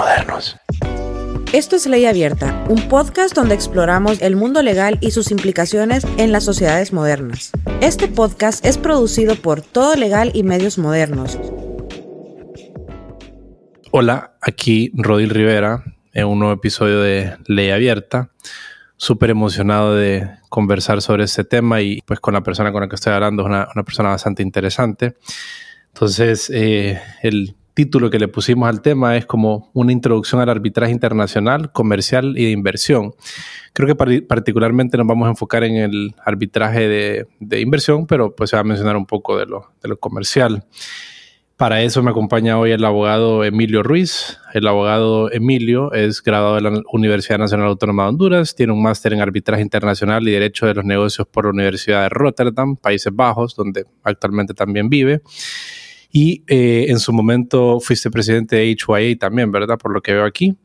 modernos. Esto es Ley Abierta, un podcast donde exploramos el mundo legal y sus implicaciones en las sociedades modernas. Este podcast es producido por Todo Legal y Medios Modernos. Hola, aquí Rodil Rivera en un nuevo episodio de Ley Abierta. Súper emocionado de conversar sobre este tema y pues con la persona con la que estoy hablando es una, una persona bastante interesante. Entonces, eh, el título que le pusimos al tema es como una introducción al arbitraje internacional, comercial y de inversión. Creo que particularmente nos vamos a enfocar en el arbitraje de, inversión, pero pues se va a mencionar un poco de lo, de lo comercial. Para eso me acompaña hoy el abogado Emilio Ruiz. El abogado Emilio es graduado de la Universidad Nacional Autónoma de Honduras, tiene un máster en arbitraje internacional y derecho de los negocios por la Universidad de Rotterdam, Países Bajos, donde actualmente también vive. Y eh, en su momento fuiste presidente de HYA también, ¿verdad? Por lo que veo aquí.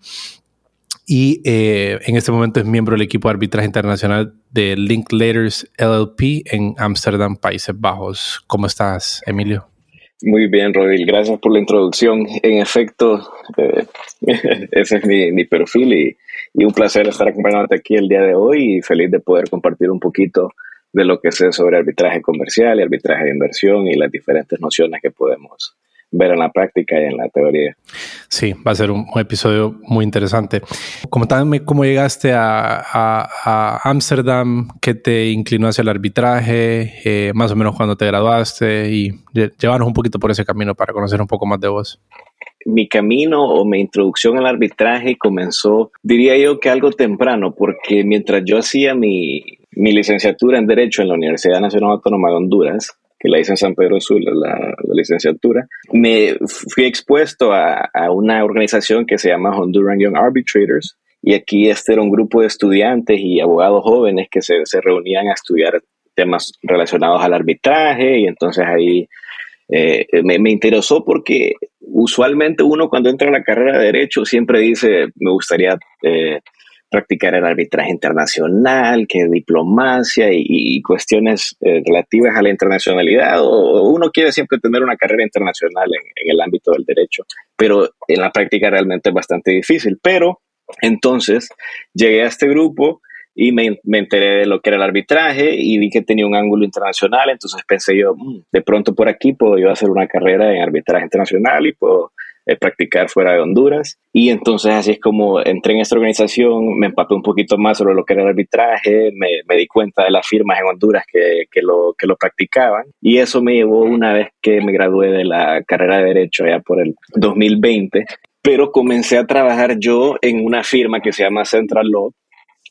Y eh, en este momento es miembro del equipo de arbitraje internacional de Linklaters LLP en Ámsterdam, Países Bajos. ¿Cómo estás, Emilio? Muy bien, Rodil. Gracias por la introducción. En efecto, eh, ese es mi, mi perfil y, y, un placer estar acompañándote aquí el día de hoy y feliz de poder compartir un poquito de lo que sé sobre arbitraje comercial y arbitraje de inversión y las diferentes nociones que podemos ver en la práctica y en la teoría. Sí, va a ser un, episodio muy interesante. ¿cómo llegaste a Ámsterdam? ¿Qué te inclinó hacia el arbitraje? Eh, más o menos cuando te graduaste y llevarnos un poquito por ese camino para conocer un poco más de vos. Mi camino o mi introducción al arbitraje comenzó, diría yo que algo temprano, porque mientras yo hacía mi, mi licenciatura en Derecho en la Universidad Nacional Autónoma de Honduras, que la hice en San Pedro Sula, la, licenciatura, me fui expuesto a, una organización que se llama Honduran Young Arbitrators. Y aquí este era un grupo de estudiantes y abogados jóvenes que se, reunían a estudiar temas relacionados al arbitraje. Y entonces ahí eh, me, me, interesó porque usualmente uno cuando entra a la carrera de Derecho siempre dice, me gustaría eh, practicar el arbitraje internacional, que diplomacia y, cuestiones eh, relativas a la internacionalidad. O, uno quiere siempre tener una carrera internacional en, el ámbito del derecho, pero en la práctica realmente es bastante difícil. Pero entonces llegué a este grupo y me, me, enteré de lo que era el arbitraje y vi que tenía un ángulo internacional, entonces pensé yo, mm, de pronto por aquí puedo hacer una carrera en arbitraje internacional y puedo eh, practicar fuera de Honduras. Y entonces así es como entré en esta organización, me empapé un poquito más sobre lo que era el arbitraje, me, me di cuenta de las firmas en Honduras que, que, lo, que lo practicaban. Y eso me llevó una vez que me gradué de la carrera de Derecho ya por el 2020. Pero comencé a trabajar yo en una firma que se llama Central Law,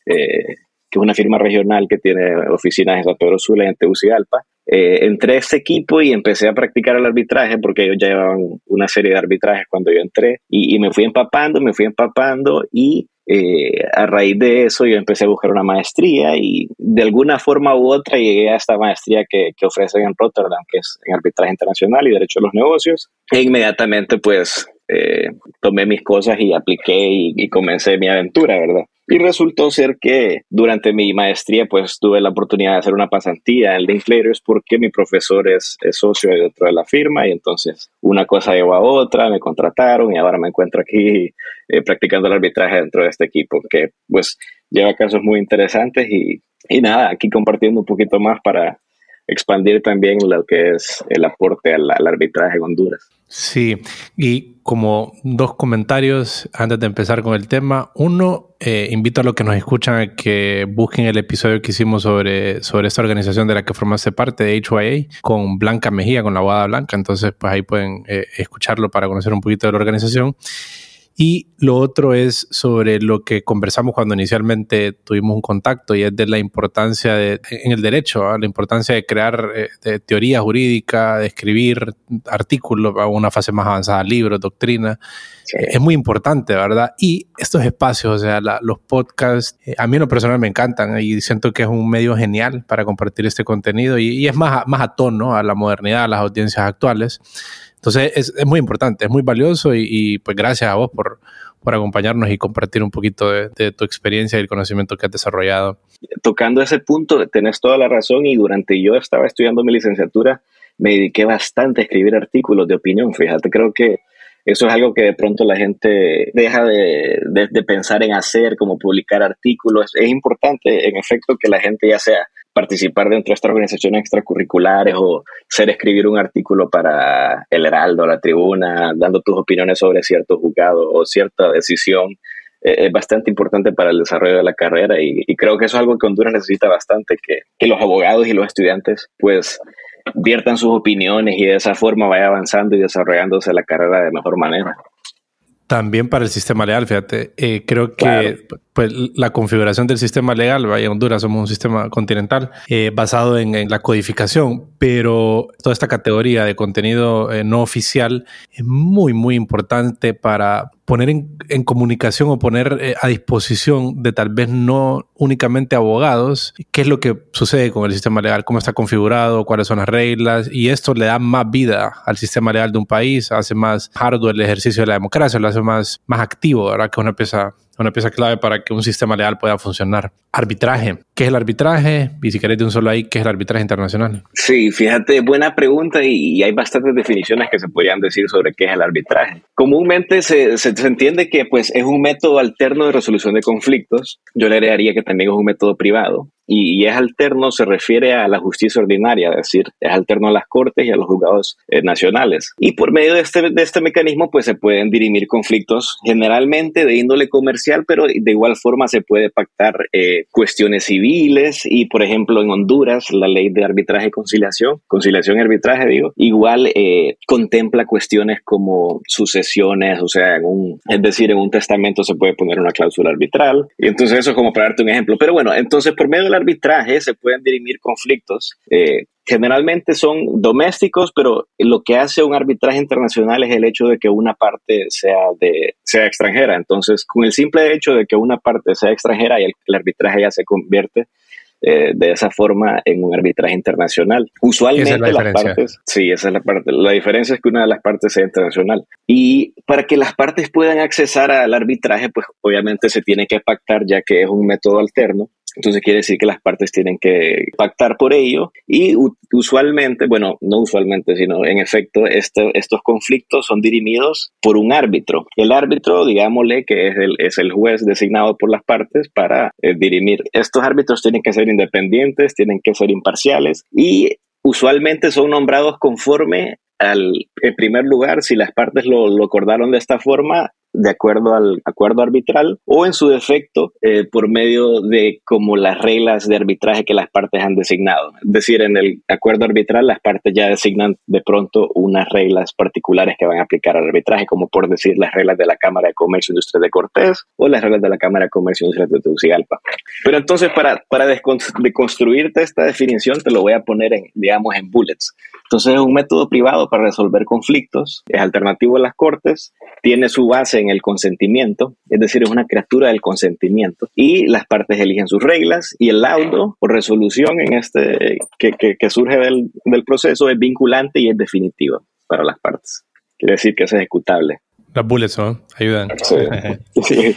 eh, que es una firma regional que tiene oficinas en San Pedro Sula y en Tegucigalpa eh, entré a este equipo y empecé a practicar el arbitraje porque ellos ya llevaban una serie de arbitrajes cuando yo entré y, me fui empapando, me fui empapando y eh, a raíz de eso yo empecé a buscar una maestría y de alguna forma u otra llegué a esta maestría que, que ofrecen en Rotterdam, que es en arbitraje internacional y derecho a los negocios. E inmediatamente pues eh, tomé mis cosas y apliqué y, comencé mi aventura, ¿verdad? Y resultó ser que durante mi maestría, pues tuve la oportunidad de hacer una pasantía en Linklaters porque mi profesor es, socio dentro de la firma y entonces una cosa llevó a otra, me contrataron y ahora me encuentro aquí eh, practicando el arbitraje dentro de este equipo que pues lleva casos muy interesantes y, y nada, aquí compartiendo un poquito más para expandir también lo que es el aporte al, arbitraje en Honduras. Sí, y como dos comentarios antes de empezar con el tema. Uno, eh, invito a los que nos escuchan a que busquen el episodio que hicimos sobre, sobre esta organización de la que formaste parte, de HYA, con Blanca Mejía, con la abogada Blanca. Entonces, pues ahí pueden eh, escucharlo para conocer un poquito de la organización. Y lo otro es sobre lo que conversamos cuando inicialmente tuvimos un contacto y es de la importancia de, en el derecho, ¿ah? la importancia de crear eh, teoría jurídica, de escribir artículos a una fase más avanzada, libros, doctrina. Es muy importante, ¿verdad? Y estos espacios, o sea, los podcasts, eh, a mí en lo personal me encantan y siento que es un medio genial para compartir este contenido y, y es más, más a tono a la modernidad, a las audiencias actuales. Entonces es, es muy importante, es muy valioso y, pues gracias a vos por, por acompañarnos y compartir un poquito de, tu experiencia y el conocimiento que has desarrollado. Tocando ese punto, tenés toda la razón y durante yo estaba estudiando mi licenciatura me dediqué bastante a escribir artículos de opinión. Fíjate, creo que Eso es algo que de pronto la gente deja de, de, pensar en hacer, como publicar artículos. Es importante, en efecto, que la gente ya sea participar dentro de estas organizaciones extracurriculares o ser escribir un artículo para El Heraldo, La Tribuna, dando tus opiniones sobre cierto juzgado o cierta decisión eh, es bastante importante para el desarrollo de la carrera y, creo que eso es algo que Honduras necesita bastante, que, que los abogados y los estudiantes pues viertan sus opiniones y de esa forma vaya avanzando y desarrollándose la carrera de mejor manera. También para el sistema legal, fíjate, eh, creo que pues, la configuración del sistema legal, vaya Honduras somos un sistema continental eh, basado en, la codificación, pero toda esta categoría de contenido eh, no oficial es muy, muy importante para poner en, comunicación o poner eh, a disposición de tal vez no únicamente abogados qué es lo que sucede con el sistema legal, cómo está configurado, cuáles son las reglas, y esto le da más vida al sistema legal de un país, hace más hardware el ejercicio de la democracia, lo hace más, más activo, ¿verdad? Que una pieza una pieza clave para que un sistema legal pueda funcionar. Arbitraje. ¿Qué es el arbitraje? Y si querés de un solo ahí, ¿qué es el arbitraje internacional? Sí, fíjate, buena pregunta y, hay bastantes definiciones que se podrían decir sobre qué es el arbitraje. Comúnmente se, se, entiende que pues, es un método alterno de resolución de conflictos. Yo le agregaría que también es un método privado y, es alterno se refiere a la justicia ordinaria, es decir, es alterno a las cortes y a los juzgados eh, nacionales. Y por medio de este, de este mecanismo, pues se pueden dirimir conflictos generalmente de índole comercial, pero de igual forma se puede pactar eh, cuestiones civiles y, por ejemplo, en Honduras, la ley de arbitraje y conciliación, conciliación y arbitraje, digo, igual eh, contempla cuestiones como sucesiones, o sea, en un, es decir, en un testamento se puede poner una cláusula arbitral. Y entonces eso es como para darte un ejemplo. Pero bueno, entonces por medio de arbitraje se pueden dirimir conflictos. Eh, generalmente son domésticos, pero lo que hace un arbitraje internacional es el hecho de que una parte sea, de, sea extranjera. Entonces, con el simple hecho de que una parte sea extranjera, y el, arbitraje ya se convierte eh, de esa forma en un arbitraje internacional. Usualmente las partes, sí, esa es la parte. La diferencia es que una de las partes sea internacional. Y para que las partes puedan accesar al arbitraje, pues obviamente se tiene que pactar ya que es un método alterno entonces quiere decir que las partes tienen que pactar por ello y usualmente, bueno, no usualmente, sino en efecto, este, estos conflictos son dirimidos por un árbitro. El árbitro, digámosle que es el, es el juez designado por las partes para eh, dirimir. Estos árbitros tienen que ser independientes, tienen que ser imparciales y usualmente son nombrados conforme al, en primer lugar, si las partes lo, lo acordaron de esta forma, de acuerdo al acuerdo arbitral o en su defecto eh, por medio de como las reglas de arbitraje que las partes han designado. Es decir, en el acuerdo arbitral las partes ya designan de pronto unas reglas particulares que van a aplicar al arbitraje, como por decir las reglas de la Cámara de Comercio e Industria de Cortés o las reglas de la Cámara de Comercio e Industria de Tegucigalpa. Pero entonces para, para deconstruirte esta definición te lo voy a poner en, digamos, en bullets. Entonces es un método privado para resolver conflictos, es alternativo a las cortes, tiene su base en el consentimiento, es decir, es una criatura del consentimiento y las partes eligen sus reglas y el laudo o resolución en este que, que, surge del, del, proceso es vinculante y es definitiva para las partes. Quiere decir que es ejecutable. Las bullets, ¿no? Ayudan. sí.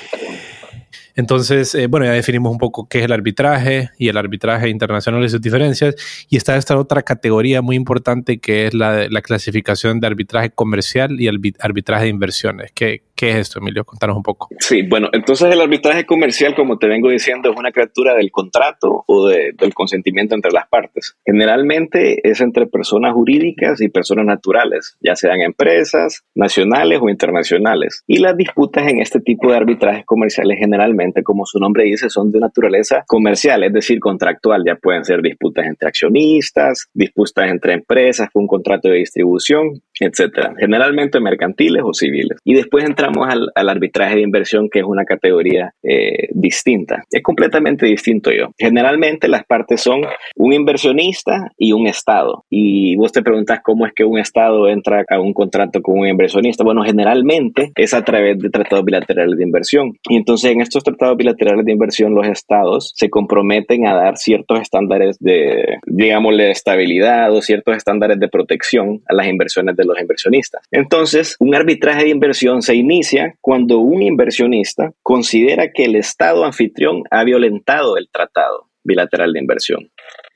Entonces, eh, bueno, ya definimos un poco qué es el arbitraje y el arbitraje internacional y sus diferencias. Y está esta otra categoría muy importante que es la, la clasificación de arbitraje comercial y arbitraje de inversiones. ¿Qué, ¿Qué es esto, Emilio? Contanos un poco. Sí, bueno, entonces el arbitraje comercial, como te vengo diciendo, es una criatura del contrato o del consentimiento entre las partes. Generalmente es entre personas jurídicas y personas naturales, ya sean empresas, nacionales o internacionales. Y las disputas en este tipo de arbitrajes comerciales generalmente, como su nombre dice, son de naturaleza comercial, es decir, contractual. Ya pueden ser disputas entre accionistas, disputas entre empresas un contrato de distribución, etcétera. Generalmente mercantiles o civiles. Y después entra al, arbitraje de inversión, que es una categoría eh, distinta. Es completamente distinto yo. Generalmente las partes son un inversionista y un Estado. Y vos te preguntas cómo es que un Estado entra a un contrato con un inversionista. Bueno, generalmente es a través de tratados bilaterales de inversión. Y entonces en estos tratados bilaterales de inversión los Estados se comprometen a dar ciertos estándares de, digámosle, de estabilidad o ciertos estándares de protección a las inversiones de los inversionistas. Entonces, un arbitraje de inversión se inicia cuando un inversionista considera que el Estado anfitrión ha violentado el tratado bilateral de inversión.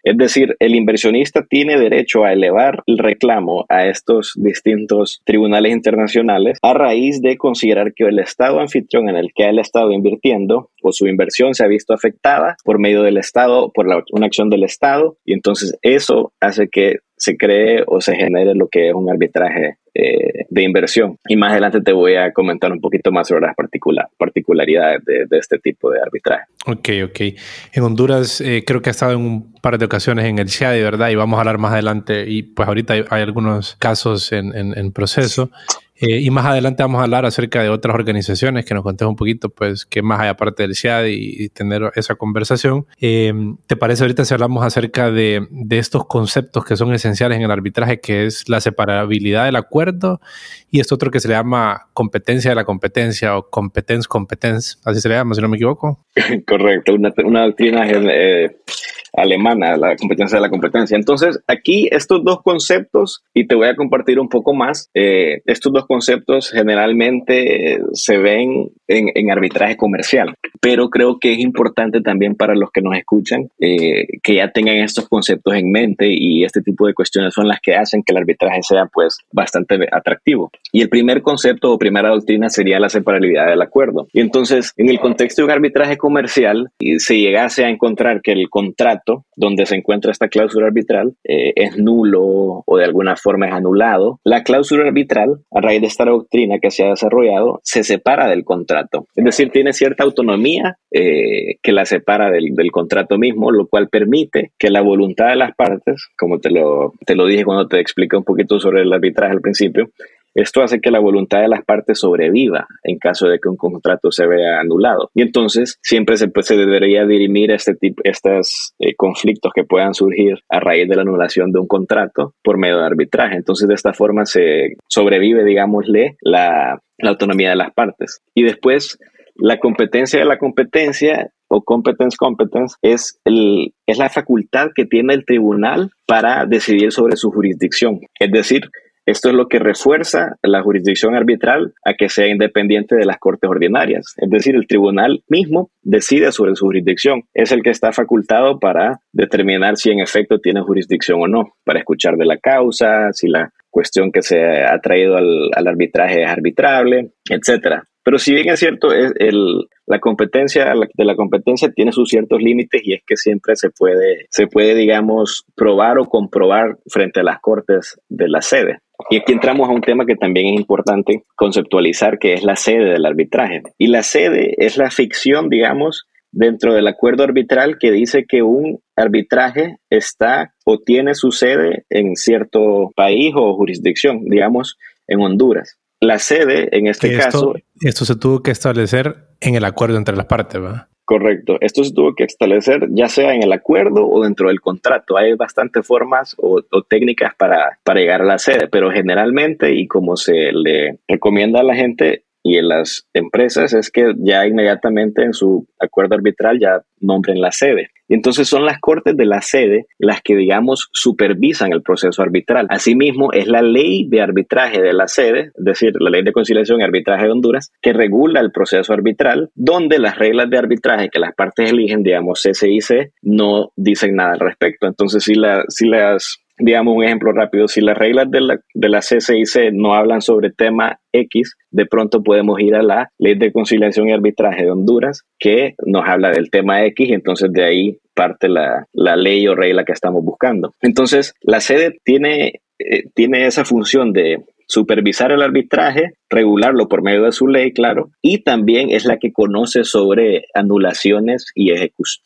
Es decir, el inversionista tiene derecho a elevar el reclamo a estos distintos tribunales internacionales a raíz de considerar que el Estado anfitrión en el que él ha estado invirtiendo o su inversión se ha visto afectada por medio del Estado, por una acción del Estado, y entonces eso hace que se cree o se genere lo que es un arbitraje eh, de inversión. Y más adelante te voy a comentar un poquito más sobre las particularidades de, este tipo de arbitraje. Ok, ok. En Honduras eh, creo que ha estado en un par de ocasiones en el de ¿verdad? Y vamos a hablar más adelante. Y pues ahorita hay, algunos casos en, en proceso. Eh, y más adelante vamos a hablar acerca de otras organizaciones que nos contes un poquito, pues, qué más hay aparte del CIAD y, tener esa conversación. Eh, ¿Te parece ahorita si hablamos acerca de, de, estos conceptos que son esenciales en el arbitraje, que es la separabilidad del acuerdo y esto otro que se le llama competencia de la competencia o competence competence, así se le llama, si no me equivoco? Correcto, una, una doctrina eh, alemana, la competencia de la competencia. Entonces, aquí estos dos conceptos, y te voy a compartir un poco más, eh, estos dos conceptos generalmente se ven en, arbitraje comercial, pero creo que es importante también para los que nos escuchan eh, que ya tengan estos conceptos en mente y este tipo de cuestiones son las que hacen que el arbitraje sea pues bastante atractivo. Y el primer concepto o primera doctrina sería la separabilidad del acuerdo. Y entonces, en el contexto de un arbitraje comercial, se llegase a encontrar que el contrato donde se encuentra esta cláusula arbitral eh, es nulo o de alguna forma es anulado, la cláusula arbitral, a raíz de esta doctrina que se ha desarrollado, se separa del contrato. Es decir, tiene cierta autonomía eh, que la separa del, del, contrato mismo, lo cual permite que la voluntad de las partes, como te lo, te lo dije cuando te expliqué un poquito sobre el arbitraje al principio, esto hace que la voluntad de las partes sobreviva en caso de que un contrato se vea anulado. Y entonces siempre se, pues, se debería dirimir este tipo, estos eh, conflictos que puedan surgir a raíz de la anulación de un contrato por medio de arbitraje. Entonces de esta forma se sobrevive, digámosle, la, la autonomía de las partes. Y después la competencia de la competencia o competence competence es, el, es la facultad que tiene el tribunal para decidir sobre su jurisdicción. Es decir, esto es lo que refuerza la jurisdicción arbitral a que sea independiente de las cortes ordinarias. Es decir, el tribunal mismo decide sobre su jurisdicción. Es el que está facultado para determinar si en efecto tiene jurisdicción o no, para escuchar de la causa, si la cuestión que se ha traído al, arbitraje es arbitrable, etcétera. Pero si bien es cierto, la competencia de la competencia tiene sus ciertos límites y es que siempre se puede, se puede, digamos, probar o comprobar frente a las cortes de la sede. Y aquí entramos a un tema que también es importante conceptualizar, que es la sede del arbitraje. Y la sede es la ficción, digamos, dentro del acuerdo arbitral que dice que un arbitraje está o tiene su sede en cierto país o jurisdicción, digamos, en Honduras. La sede, en este caso... Esto se tuvo que establecer en el acuerdo entre las partes, ¿verdad? Correcto. Esto se tuvo que establecer ya sea en el acuerdo o dentro del contrato. Hay bastantes formas o, técnicas para, para llegar a la sede, pero generalmente y como se le recomienda a la gente, y en las empresas es que ya inmediatamente en su acuerdo arbitral ya nombren la sede. Y entonces son las cortes de la sede las que, digamos, supervisan el proceso arbitral. Asimismo, es la ley de arbitraje de la sede, es decir, la ley de conciliación y arbitraje de Honduras, que regula el proceso arbitral, donde las reglas de arbitraje que las partes eligen, digamos, CCIC, no dicen nada al respecto. Entonces, si, la, si las digamos un ejemplo rápido, si las reglas de la, de la CCIC no hablan sobre tema X, de pronto podemos ir a la Ley de Conciliación y Arbitraje de Honduras, que nos habla del tema X, y entonces de ahí parte la, la ley o regla que estamos buscando. Entonces, la sede tiene, eh, tiene esa función de supervisar el arbitraje, regularlo por medio de su ley, claro, y también es la que conoce sobre anulaciones y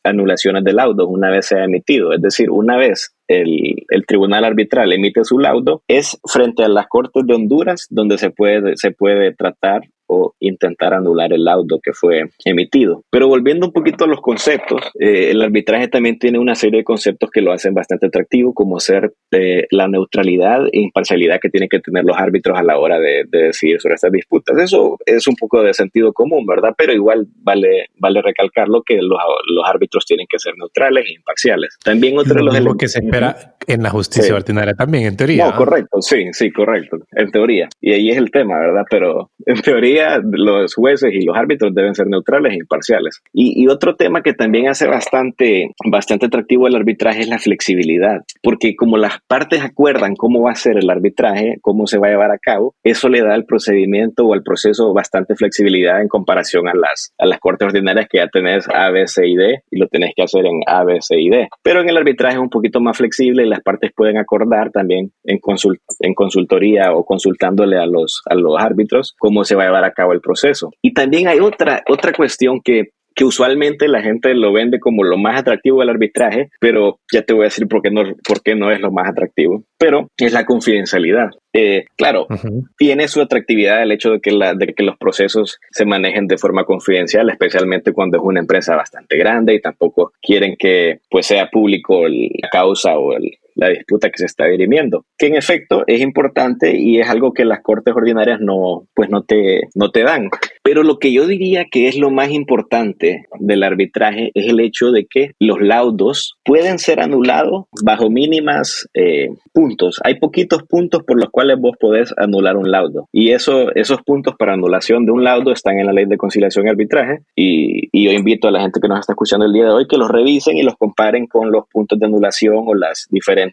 anulaciones de laudo una vez se ha emitido. Es decir, una vez el, el, tribunal arbitral emite su laudo, es frente a las Cortes de Honduras donde se puede, se puede tratar o intentar anular el laudo que fue emitido. Pero volviendo un poquito a los conceptos, eh, el arbitraje también tiene una serie de conceptos que lo hacen bastante atractivo, como ser eh, la neutralidad e imparcialidad que tienen que tener los árbitros a la hora de, decidir sobre estas disputas. Eso es un poco de sentido común, ¿verdad? Pero igual vale, vale recalcarlo que los, los árbitros tienen que ser neutrales e imparciales. También otro de los lo que se espera en la justicia ordinaria también, en teoría. No, correcto, sí, sí, correcto, en teoría. Y ahí es el tema, ¿verdad? Pero en teoría los jueces y los árbitros deben ser neutrales e imparciales. Y, y, otro tema que también hace bastante, bastante atractivo el arbitraje es la flexibilidad, porque como las partes acuerdan cómo va a ser el arbitraje, cómo se va a llevar a cabo, eso le da al procedimiento o al proceso bastante flexibilidad en comparación a las, a las cortes ordinarias que ya tenés A, B, C y D y lo tenés que hacer en A, B, C y D. Pero en el arbitraje es un poquito más flexible y las partes pueden acordar también en, consult en consultoría o consultándole a los, a los árbitros cómo se va a llevar a cabo el proceso. Y también hay otra, otra cuestión que que usualmente la gente lo vende como lo más atractivo del arbitraje, pero ya te voy a decir por qué no, por qué no es lo más atractivo, pero es la confidencialidad. Eh, claro, tiene su atractividad el hecho de que, la, de que los procesos se manejen de forma confidencial, especialmente cuando es una empresa bastante grande y tampoco quieren que pues, sea público la causa o el, la disputa que se está dirimiendo, que en efecto es importante y es algo que las cortes ordinarias no, pues no te, no te dan. Pero lo que yo diría que es lo más importante del arbitraje es el hecho de que los laudos pueden ser anulados bajo mínimas eh, puntos. Hay poquitos puntos por los cuales vos podés anular un laudo. Y eso, esos puntos para anulación de un laudo están en la ley de conciliación y arbitraje. Y, y yo invito a la gente que nos está escuchando el día de hoy que los revisen y los comparen con los puntos de anulación o las diferentes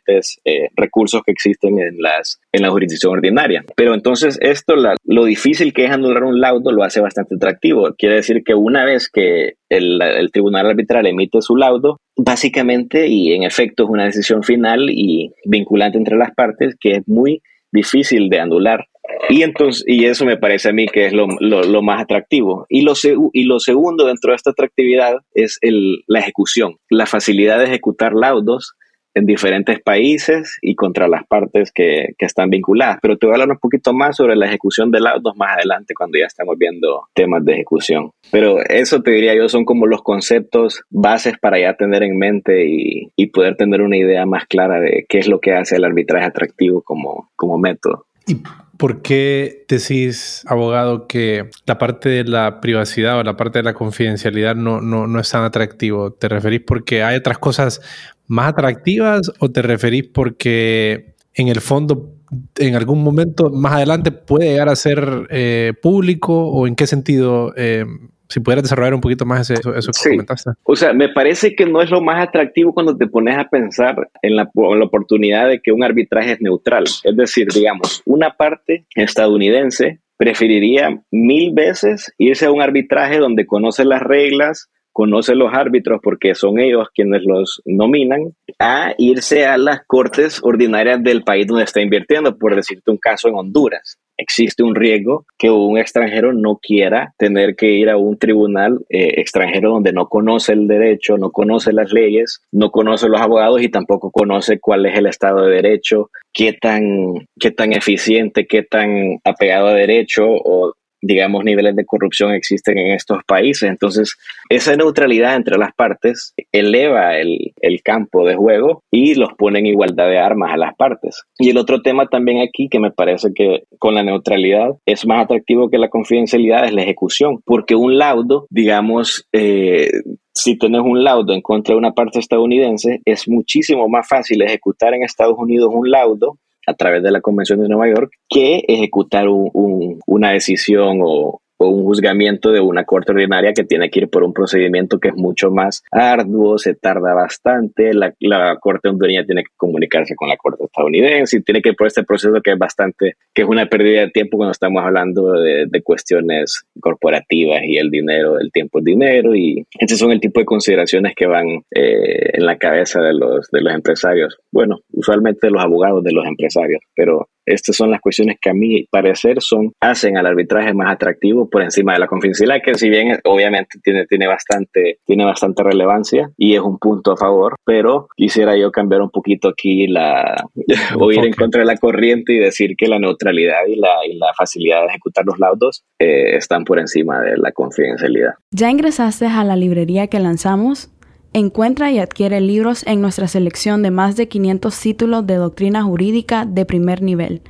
eh, recursos que existen en, las, en la jurisdicción ordinaria. Pero entonces esto, lo difícil que es anular un laudo, lo hace bastante atractivo. Quiere decir que una vez que el, el tribunal arbitral emite su laudo, básicamente y en efecto es una decisión final y vinculante entre las partes que es muy difícil de anular. Y, entonces, y eso me parece a mí que es lo, lo, más atractivo. Y lo, y lo segundo dentro de esta atractividad es el, la ejecución, la facilidad de ejecutar laudos en diferentes países y contra las partes que, que, están vinculadas. Pero te voy a hablar un poquito más sobre la ejecución de laudos más adelante cuando ya estamos viendo temas de ejecución. Pero eso te diría yo son como los conceptos bases para ya tener en mente y, y poder tener una idea más clara de qué es lo que hace el arbitraje atractivo como, como método. ¿Y por qué decís, abogado, que la parte de la privacidad o la parte de la confidencialidad no, no, no es tan atractivo? ¿Te referís porque hay otras cosas más atractivas o te referís porque en el fondo en algún momento más adelante puede llegar a ser eh, público o en qué sentido? Eh, si pudieras desarrollar un poquito más eso, que comentaste. O sea, me parece que no es lo más atractivo cuando te pones a pensar en la, en la oportunidad de que un arbitraje es neutral. Es decir, digamos, una parte estadounidense preferiría mil veces irse a un arbitraje donde conoce las reglas, conoce los árbitros porque son ellos quienes los nominan, a irse a las cortes ordinarias del país donde está invirtiendo, por decirte un caso en Honduras existe un riesgo que un extranjero no quiera tener que ir a un tribunal eh, extranjero donde no conoce el derecho, no conoce las leyes, no conoce los abogados y tampoco conoce cuál es el Estado de Derecho, qué tan, qué tan eficiente, qué tan apegado a derecho o digamos, niveles de corrupción existen en estos países. Entonces, esa neutralidad entre las partes eleva el, el, campo de juego y los pone en igualdad de armas a las partes. Y el otro tema también aquí que me parece que con la neutralidad es más atractivo que la confidencialidad es la ejecución, porque un laudo, digamos, eh, si tienes un laudo en contra de una parte estadounidense, es muchísimo más fácil ejecutar en Estados Unidos un laudo a través de la Convención de Nueva York que ejecutar una decisión o, un juzgamiento de una corte ordinaria que tiene que ir por un procedimiento que es mucho más arduo, se tarda bastante, la, la corte hondureña tiene que comunicarse con la corte estadounidense y tiene que ir por este proceso que es bastante, que es una pérdida de tiempo cuando estamos hablando de, de cuestiones corporativas y el dinero, el tiempo es dinero y estos son el tipo de consideraciones que van eh, en la cabeza de los, de los empresarios. Bueno, usualmente los abogados de los empresarios, pero estas son las cuestiones que a mi parecer son, hacen al arbitraje más atractivo por encima de la confidencialidad, que si bien obviamente tiene, tiene, bastante, tiene bastante relevancia y es un punto a favor, pero quisiera yo cambiar un poquito aquí la, o ir en contra de la corriente y decir que la neutralidad y la, y la facilidad de ejecutar los laudos eh, están por encima de la confidencialidad. ¿Ya ingresaste a la librería que lanzamos? Encuentra y adquiere libros en nuestra selección de más de 500 títulos de doctrina jurídica de primer nivel.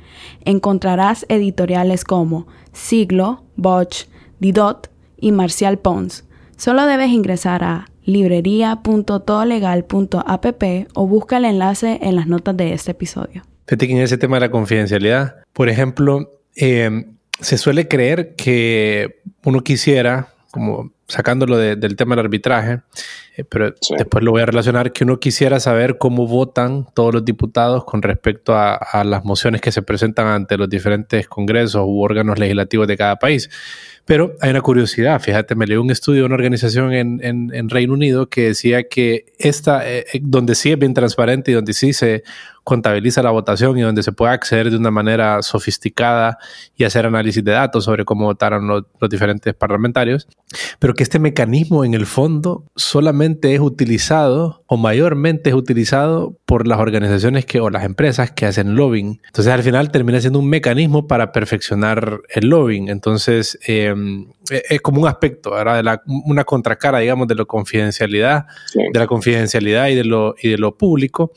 Encontrarás editoriales como Siglo, Bosch, Didot y Marcial Pons. Solo debes ingresar a librería.todolegal.app o busca el enlace en las notas de este episodio. Fíjate que en ese tema de la confidencialidad, por ejemplo, eh, se suele creer que uno quisiera, como sacándolo del tema del arbitraje, eh, pero después lo voy a relacionar, que uno quisiera saber cómo votan todos los diputados con respecto a, a, las mociones que se presentan ante los diferentes congresos u órganos legislativos de cada país. Pero hay una curiosidad, fíjate, me leí un estudio de una organización en, en, Reino Unido que decía que esta, eh, eh, donde sí es bien transparente y donde sí se contabiliza la votación y donde se puede acceder de una manera sofisticada y hacer análisis de datos sobre cómo votaron los, los diferentes parlamentarios, pero que este mecanismo en el fondo solamente es utilizado o mayormente es utilizado por las organizaciones que, o las empresas que hacen lobbying. Entonces al final termina siendo un mecanismo para perfeccionar el lobbying. Entonces em, e, es como un aspecto, ¿verdad? De la, una contracara, digamos, de la confidencialidad, de la confidencialidad y de lo, y de lo público.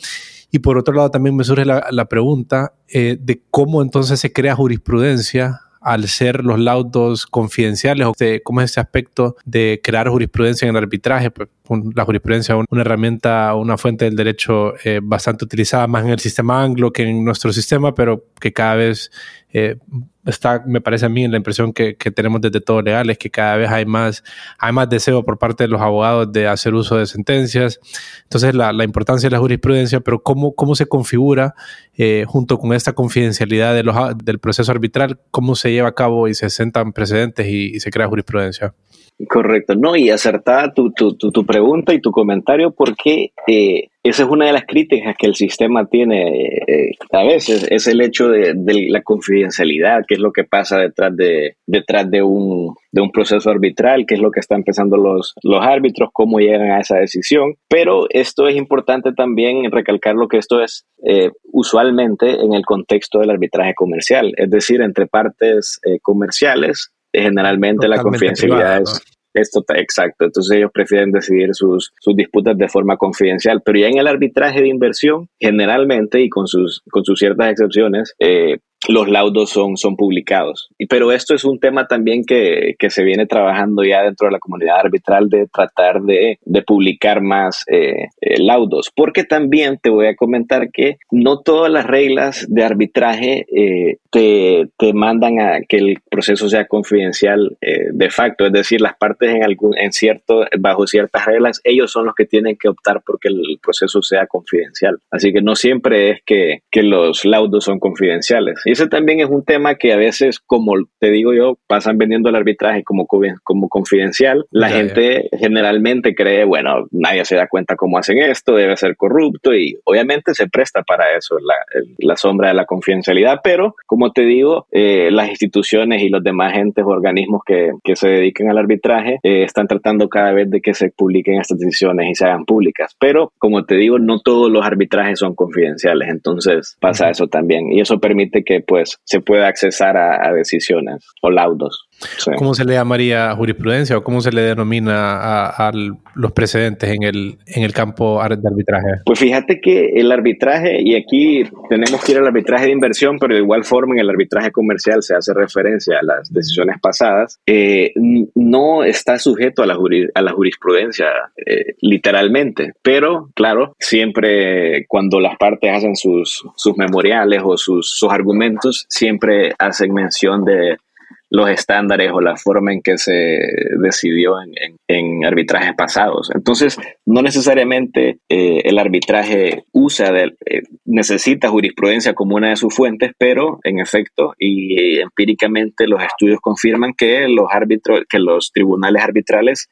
Y por otro lado también me surge la, pregunta eh, de cómo entonces se crea jurisprudencia al ser los laudos confidenciales o cómo es ese aspecto de crear jurisprudencia en el arbitraje. Pues, la jurisprudencia es una herramienta, una fuente del derecho eh, bastante utilizada más en el sistema anglo que en nuestro sistema, pero que cada vez eh, está, me parece a mí, la impresión que, tenemos desde todo legal, es que cada vez hay más, hay más deseo por parte de los abogados de hacer uso de sentencias. Entonces, la, importancia de la jurisprudencia, pero cómo, cómo se configura eh, junto con esta confidencialidad de los, del proceso arbitral, cómo se lleva a cabo y se sentan precedentes y se crea jurisprudencia. Correcto, no, y acertada tu, tu, tu, pregunta y tu comentario, porque eh, esa es una de las críticas que el sistema tiene eh, a veces, es el hecho de, la confidencialidad, qué es lo que pasa detrás de, detrás de un, de un proceso arbitral, qué es lo que están pensando los, los árbitros, cómo llegan a esa decisión. Pero esto es importante también recalcar lo que esto es eh, usualmente en el contexto del arbitraje comercial, es decir, entre partes comerciales generalmente la confidencialidad es, esto exacto. Entonces ellos prefieren decidir sus, sus disputas de forma confidencial. Pero ya en el arbitraje de inversión, generalmente y con sus, con sus ciertas excepciones, eh, los laudos son, son publicados. Pero esto es un tema también que, que, se viene trabajando ya dentro de la comunidad arbitral de tratar de, de publicar más eh, eh, laudos. Porque también te voy a comentar que no todas las reglas de arbitraje eh, te, te, mandan a que el proceso sea confidencial de facto. Es decir, las partes en, algún, en cierto, bajo ciertas reglas, ellos son los que tienen que optar porque el proceso sea confidencial. Así que no siempre es que, que los laudos son confidenciales. Ese también es un tema que a veces, como te digo yo, pasan vendiendo el arbitraje como, como confidencial. La gente generalmente cree, bueno, nadie se da cuenta cómo hacen esto, debe ser corrupto y obviamente se presta para eso, la, la sombra de la confidencialidad. Pero, como te digo, eh, las instituciones y los demás entes o organismos que, que se dediquen al arbitraje eh, están tratando cada vez de que se publiquen estas decisiones y se hagan públicas. Pero, como te digo, no todos los arbitrajes son confidenciales, entonces pasa eso también. Y eso permite que pues se pueda accesar a, decisiones o laudos. ¿Cómo se le llamaría jurisprudencia o cómo se le denomina a, los precedentes en el, en el campo de arbitraje? Pues fíjate que el arbitraje, y aquí tenemos que ir al arbitraje de inversión, pero de igual forma en el arbitraje comercial se hace referencia a las decisiones pasadas, eh, no está sujeto a la, a la jurisprudencia eh, literalmente, pero claro, siempre cuando las partes hacen sus, sus memoriales o sus, sus argumentos, siempre hacen mención de los estándares o la forma en que se decidió en, arbitrajes pasados. Entonces, no necesariamente eh, el arbitraje usa, eh, necesita jurisprudencia como una de sus fuentes, pero en efecto y empíricamente los estudios confirman que los árbitros, que los tribunales arbitrales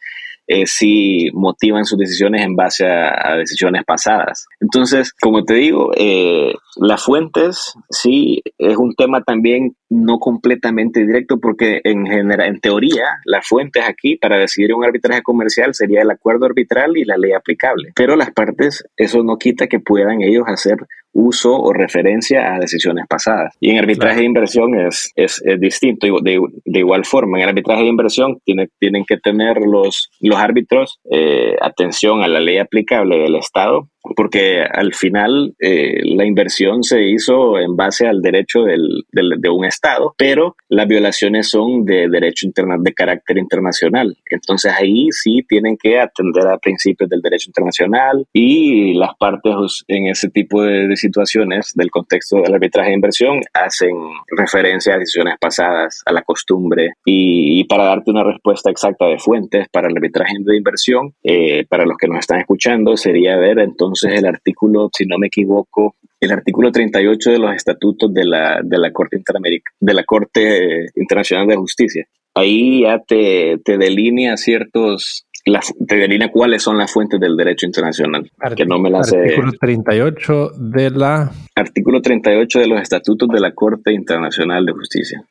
eh, sí motivan sus decisiones en base a, decisiones pasadas. Entonces, como te digo, eh, las fuentes sí es un tema también no completamente directo porque en general, en teoría, las fuentes aquí para decidir un arbitraje comercial sería el acuerdo arbitral y la ley aplicable. Pero las partes, eso no quita que puedan ellos hacer uso o referencia a decisiones pasadas. Y en arbitraje de inversión es, es, distinto. De, de, igual forma, en el arbitraje de inversión tiene, tienen que tener los, los árbitros eh, atención a la ley aplicable del Estado porque al final eh, la inversión se hizo en base al derecho del, del, de un Estado, pero las violaciones son de derecho interna de carácter internacional. Entonces ahí sí tienen que atender a principios del derecho internacional y las partes en ese tipo de, situaciones del contexto del arbitraje de inversión hacen referencia a decisiones pasadas, a la costumbre y, para darte una respuesta exacta de fuentes para el arbitraje de inversión, eh, para los que nos están escuchando, sería ver entonces el artículo, si no me equivoco, el artículo 38 de los estatutos de la, de la Corte Interamericana, de la Corte Internacional de Justicia. Ahí ya te, te delinea ciertos, las, te delinea cuáles son las fuentes del derecho internacional. que no me las Artículo 38 de la... Artículo 38 de los estatutos de la Corte Internacional de Justicia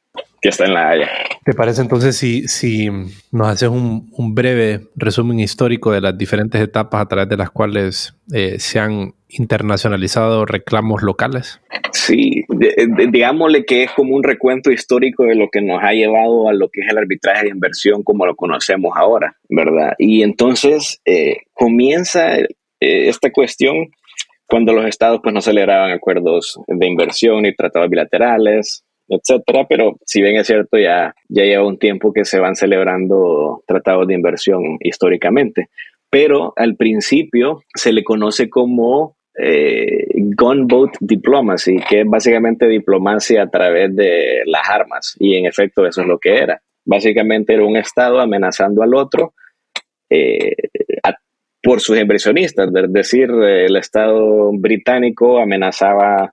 que está en la Haya. ¿Te parece entonces si, si nos haces un, un, breve resumen histórico de las diferentes etapas a través de las cuales eh, se han internacionalizado reclamos locales? Sí, digámosle que es como un recuento histórico de lo que nos ha llevado a lo que es el arbitraje de inversión como lo conocemos ahora, ¿verdad? Y entonces eh, comienza eh, esta cuestión cuando los estados pues no celebraban acuerdos de inversión y tratados bilaterales, etcétera, pero si bien es cierto, ya, ya lleva un tiempo que se van celebrando tratados de inversión históricamente, pero al principio se le conoce como eh, gunboat diplomacy, que es básicamente diplomacia a través de las armas, y en efecto eso es lo que era. Básicamente era un Estado amenazando al otro eh, por sus inversionistas, es decir, el Estado británico amenazaba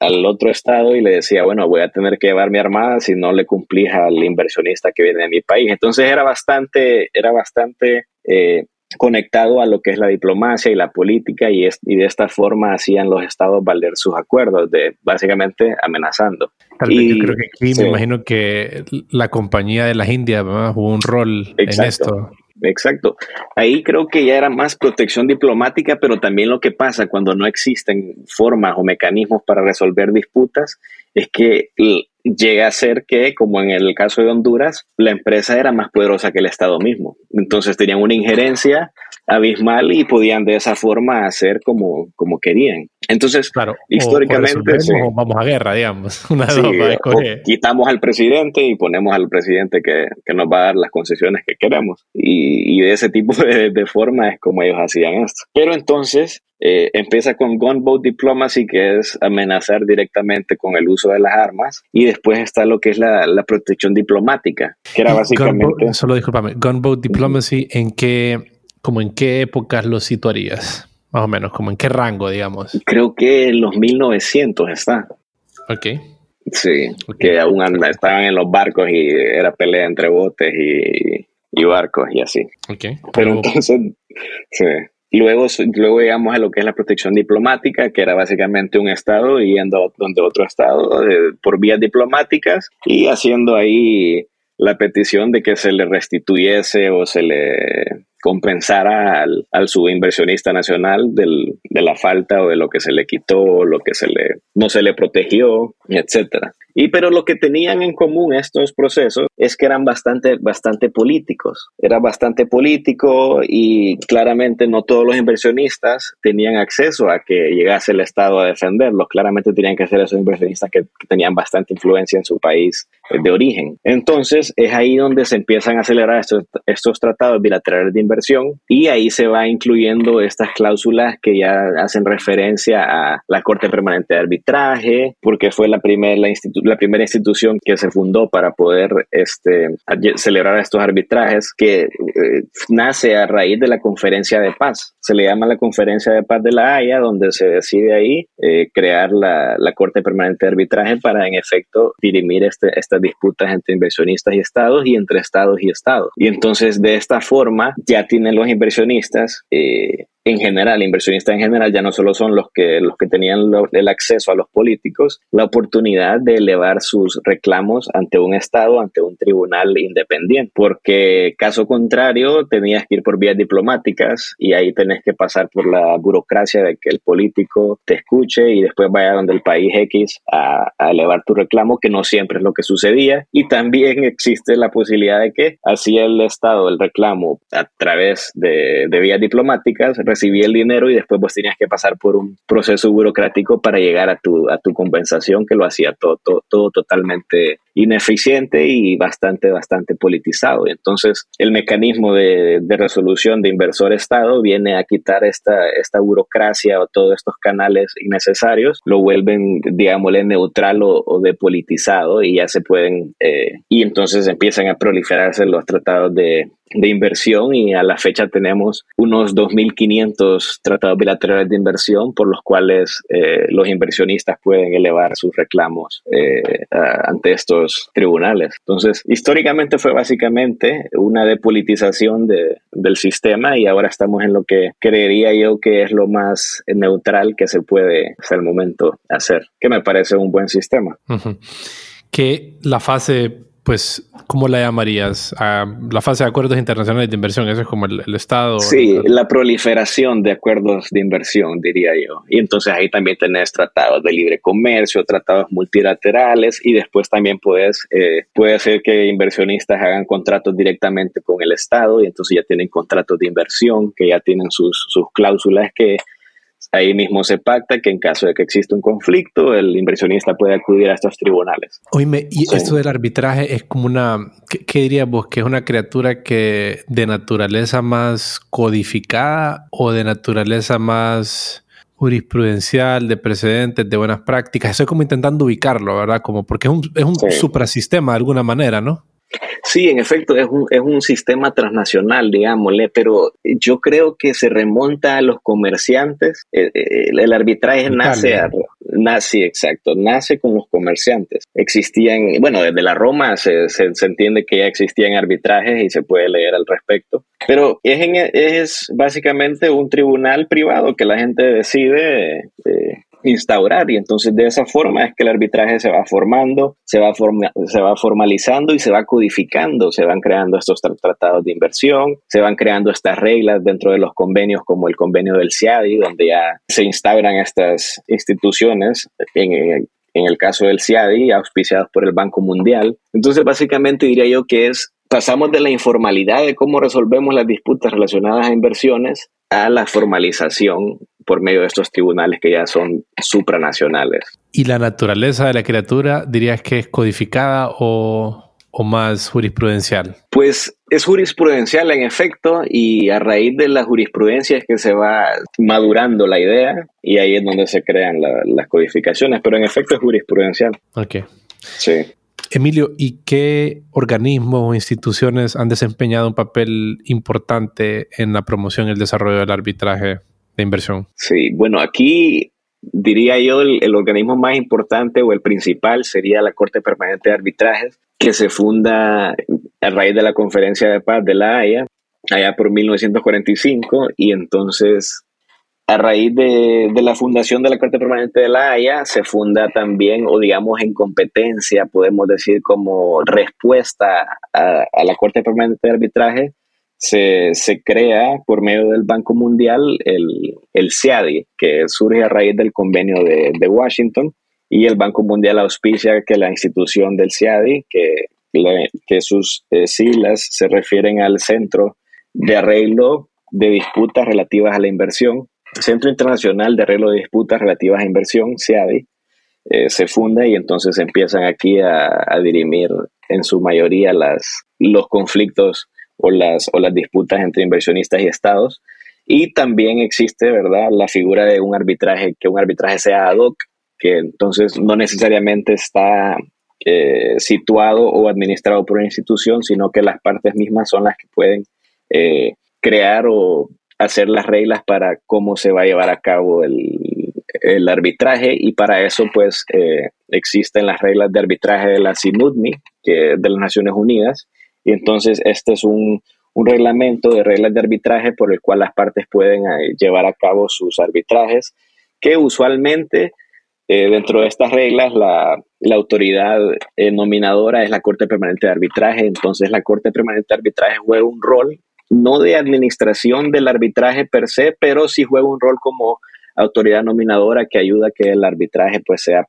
al otro estado y le decía, bueno, voy a tener que llevar mi armada si no le cumplís al inversionista que viene de mi país. Entonces era bastante, era bastante eh, conectado a lo que es la diplomacia y la política y, y, de esta forma hacían los estados valer sus acuerdos, de básicamente amenazando. y, yo creo que aquí me imagino que la compañía de las Indias jugó un rol en esto. Exacto. Ahí creo que ya era más protección diplomática, pero también lo que pasa cuando no existen formas o mecanismos para resolver disputas es que llega a ser que, como en el caso de Honduras, la empresa era más poderosa que el Estado mismo. Entonces tenían una injerencia abismal y podían de esa forma hacer como, como querían. Entonces, claro, históricamente... vamos a guerra, digamos. Una quitamos al presidente y ponemos al presidente que, que, nos va a dar las concesiones que queremos. Y, y de ese tipo de, de, forma es como ellos hacían esto. Pero entonces eh, empieza con gunboat diplomacy, que es amenazar directamente con el uso de las armas. Y después está lo que es la, la protección diplomática, que era básicamente... solo discúlpame, gunboat diplomacy, ¿en qué, como en qué épocas lo situarías? Más o menos, como en qué rango, digamos. Creo que en los 1900 está. Ok. Sí, que aún anda, estaban en los barcos y era pelea entre botes y, y barcos y así. Ok. Pero, entonces, sí. Luego, luego llegamos a lo que es la protección diplomática, que era básicamente un Estado yendo donde otro Estado eh, por vías diplomáticas y haciendo ahí la petición de que se le restituyese o se le compensara al, al subinversionista nacional del, de la falta o de lo que se le quitó, lo que se le, no se le protegió, etcétera. Y pero lo que tenían en común estos procesos es que eran bastante, bastante políticos. Era bastante político y claramente no todos los inversionistas tenían acceso a que llegase el Estado a defenderlos. Claramente tenían que ser esos inversionistas que, tenían bastante influencia en su país de origen. Entonces es ahí donde se empiezan a acelerar estos, estos tratados bilaterales de inversión y ahí se va incluyendo estas cláusulas que ya hacen referencia a la Corte Permanente de Arbitraje, porque fue la primera, la la primera institución que se fundó para poder este, celebrar estos arbitrajes, que eh, nace a raíz de la conferencia de paz. Se le llama la conferencia de paz de la Haya, donde se decide ahí eh, crear la, la, Corte Permanente de Arbitraje para, en efecto, dirimir este, estas disputas entre inversionistas y estados y entre estados y estados. Y entonces, de esta forma, ya tienen los inversionistas eh, en general, inversionistas en general, ya no solo son los que, los que tenían el acceso a los políticos, la oportunidad de elevar sus reclamos ante un Estado, ante un tribunal independiente, porque caso contrario tenías que ir por vías diplomáticas y ahí tenés que pasar por la burocracia de que el político te escuche y después vaya donde el país X a, elevar tu reclamo, que no siempre es lo que sucedía. Y también existe la posibilidad de que así el Estado, el reclamo a través de, de vías diplomáticas, recibía el dinero y después vos tenías que pasar por un proceso burocrático para llegar a tu, a tu compensación que lo hacía todo, todo, todo totalmente ineficiente y bastante, bastante politizado. Entonces, el mecanismo de, resolución de inversor-estado viene a quitar esta, esta burocracia o todos estos canales innecesarios, lo vuelven, digámosle, neutral o, o depolitizado y ya se pueden, eh, y entonces empiezan a proliferarse los tratados de, de inversión y a la fecha tenemos unos 2.500 tratados bilaterales de inversión por los cuales eh, los inversionistas pueden elevar sus reclamos eh, ante estos tribunales. Entonces, históricamente fue básicamente una depolitización de, del sistema y ahora estamos en lo que creería yo que es lo más neutral que se puede hasta el momento hacer, que me parece un buen sistema. Que la fase pues, ¿cómo la llamarías? a la fase de acuerdos internacionales de inversión, eso es como el, Estado. Sí, la proliferación de acuerdos de inversión, diría yo. Y entonces ahí también tenés tratados de libre comercio, tratados multilaterales y después también puedes, eh, puede ser que inversionistas hagan contratos directamente con el Estado y entonces ya tienen contratos de inversión que ya tienen sus, sus cláusulas que Ahí mismo se pacta que en caso de que exista un conflicto, el inversionista puede acudir a estos tribunales. Oíme, y esto del arbitraje es como una, ¿qué, dirías vos? ¿Que es una criatura que de naturaleza más codificada o de naturaleza más jurisprudencial, de precedentes, de buenas prácticas? Estoy como intentando ubicarlo, ¿verdad? Como porque es un, es un suprasistema de alguna manera, ¿no? Sí, en efecto, es un, es un sistema transnacional, digámosle, pero yo creo que se remonta a los comerciantes. El, el, arbitraje nace, nace, exacto, nace con los comerciantes. Existían, bueno, desde la Roma se, se, entiende que ya existían arbitrajes y se puede leer al respecto, pero es, en, es básicamente un tribunal privado que la gente decide eh, instaurar y entonces de esa forma es que el arbitraje se va formando, se va, se va formalizando y se va codificando, se van creando estos tratados de inversión, se van creando estas reglas dentro de los convenios como el convenio del CIADI, donde ya se instauran estas instituciones en, en el caso del CIADI, auspiciados por el Banco Mundial. Entonces, básicamente diría yo que es pasamos de la informalidad de cómo resolvemos las disputas relacionadas a inversiones a la formalización por medio de estos tribunales que ya son supranacionales. ¿Y la naturaleza de la criatura dirías que es codificada o, o más jurisprudencial? Pues es jurisprudencial en efecto y a raíz de la jurisprudencia es que se va madurando la idea y ahí es donde se crean las codificaciones, pero en efecto es jurisprudencial. Ok. Sí. Emilio, ¿y qué organismos o instituciones han desempeñado un papel importante en la promoción y el desarrollo del arbitraje de inversión? Sí, bueno, aquí diría yo el, organismo más importante o el principal sería la Corte Permanente de Arbitrajes, que se funda a raíz de la Conferencia de Paz de la Haya, allá por 1945, y entonces a raíz de, la fundación de la Corte Permanente de la Haya, se funda también, o digamos en competencia, podemos decir como respuesta a, la Corte Permanente de Arbitraje, se, crea por medio del Banco Mundial el, el CIADI, que surge a raíz del convenio de, Washington, y el Banco Mundial auspicia que la institución del CIADI, que, que sus eh, siglas se refieren al Centro de Arreglo de Disputas Relativas a la Inversión, Centro Internacional de Arreglo de Disputas Relativas a Inversión, CIADI, eh, se funda y entonces empiezan aquí a, dirimir en su mayoría las, los conflictos o las, o las disputas entre inversionistas y estados. Y también existe, ¿verdad?, la figura de un arbitraje, que un arbitraje sea ad hoc, que entonces no necesariamente está eh, situado o administrado por una institución, sino que las partes mismas son las que pueden eh, crear o hacer las reglas para cómo se va a llevar a cabo el, el arbitraje y para eso pues eh, existen las reglas de arbitraje de la CINUDMI, que de las Naciones Unidas, y entonces este es un, un, reglamento de reglas de arbitraje por el cual las partes pueden eh, llevar a cabo sus arbitrajes, que usualmente eh, dentro de estas reglas la, la autoridad nominadora es la Corte Permanente de Arbitraje, entonces la Corte Permanente de Arbitraje juega un rol no de administración del arbitraje per se, pero sí juega un rol como autoridad nominadora que ayuda a que el arbitraje pues sea,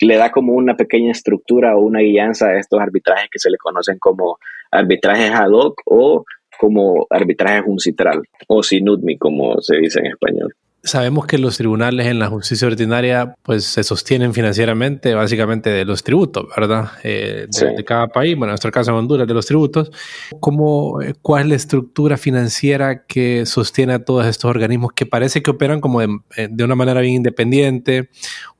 le da como una pequeña estructura o una guianza a estos arbitrajes que se le conocen como arbitrajes ad hoc o como arbitraje juncitral o sinudmi, como se dice en español. Sabemos que los tribunales en la justicia ordinaria pues se sostienen financieramente básicamente de los tributos, ¿verdad? Eh, de, cada país, bueno, en nuestro caso en Honduras, de los tributos. ¿Cómo, eh, ¿Cuál es la estructura financiera que sostiene a todos estos organismos que parece que operan como de, eh, una manera bien independiente,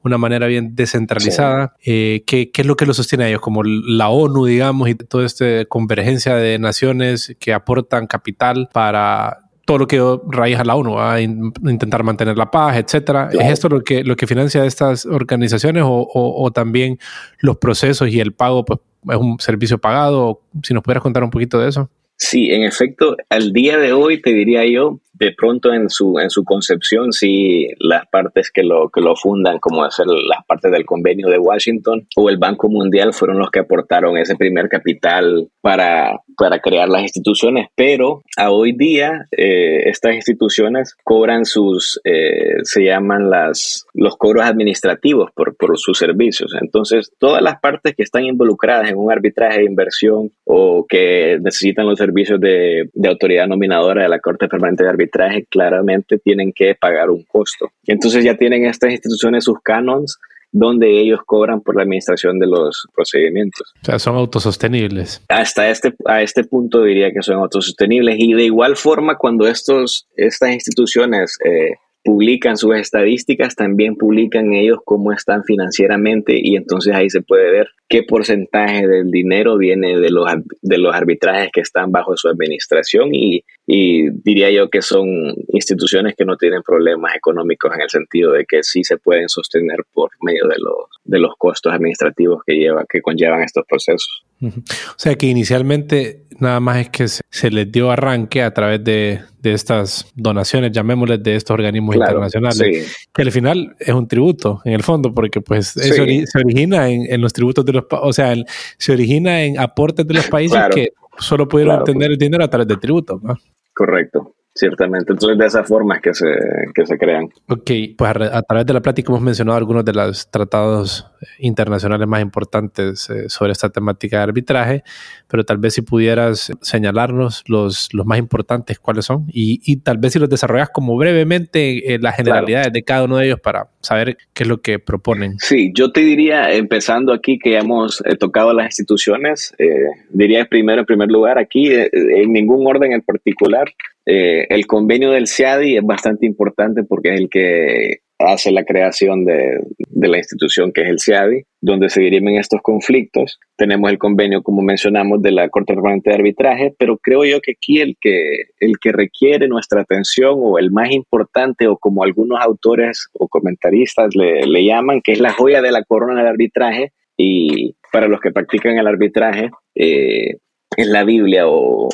una manera bien descentralizada? ¿qué, ¿qué, es lo que los sostiene a ellos? Como la ONU, digamos, y toda esta convergencia de naciones que aportan capital para todo lo que raíz a la ONU, a intentar mantener la paz, etcétera. ¿Es esto lo que, lo que financia estas organizaciones o, también los procesos y el pago pues, es un servicio pagado? Si nos pudieras contar un poquito de eso. Sí, en efecto, al día de hoy te diría yo, de pronto en su, en su concepción, sí, las partes que lo, que lo fundan, como hacer las partes del convenio de Washington o el Banco Mundial, fueron los que aportaron ese primer capital para, para crear las instituciones, pero a hoy día eh, estas instituciones cobran sus, eh, se llaman las, los cobros administrativos por, por sus servicios. Entonces, todas las partes que están involucradas en un arbitraje de inversión o que necesitan los servicios de, de autoridad nominadora de la Corte Permanente de Arbitraje, traje claramente tienen que pagar un costo. Entonces ya tienen estas instituciones sus canons donde ellos cobran por la administración de los procedimientos. O sea, son autosostenibles. Hasta este, a este punto diría que son autosostenibles y de igual forma cuando estos, estas instituciones eh, publican sus estadísticas, también publican ellos cómo están financieramente y entonces ahí se puede ver qué porcentaje del dinero viene de los, de los arbitrajes que están bajo su administración y, diría yo que son instituciones que no tienen problemas económicos en el sentido de que sí se pueden sostener por medio de los, de los costos administrativos que, lleva, que conllevan estos procesos. O sea que inicialmente nada más es que se, les dio arranque a través de, estas donaciones, llamémosles, de estos organismos internacionales, que al final es un tributo en el fondo, porque pues eso se origina en, los tributos de los, o sea, se origina en aportes de los países que solo pudieron obtener el dinero a través de tributos. Correcto. Ciertamente, entonces de esa forma es que se, que se crean. Ok, pues a, través de la plática hemos mencionado algunos de los tratados internacionales más importantes eh, sobre esta temática de arbitraje, pero tal vez si pudieras señalarnos los, los más importantes, cuáles son, y, y tal vez si los desarrollas como brevemente eh, las generalidades de cada uno de ellos para saber qué es lo que proponen. Sí, yo te diría, empezando aquí que hemos eh, tocado las instituciones, diría primero, en primer lugar, aquí, en ningún orden en particular, eh, el convenio del CIADI es bastante importante porque es el que hace la creación de, la institución que es el CIADI, donde se dirimen estos conflictos. Tenemos el convenio, como mencionamos, de la Corte Permanente de Arbitraje, pero creo yo que aquí el que, el que requiere nuestra atención o el más importante, o como algunos autores o comentaristas le, le llaman, que es la joya de la corona del arbitraje, y para los que practican el arbitraje, eh, es la Biblia o,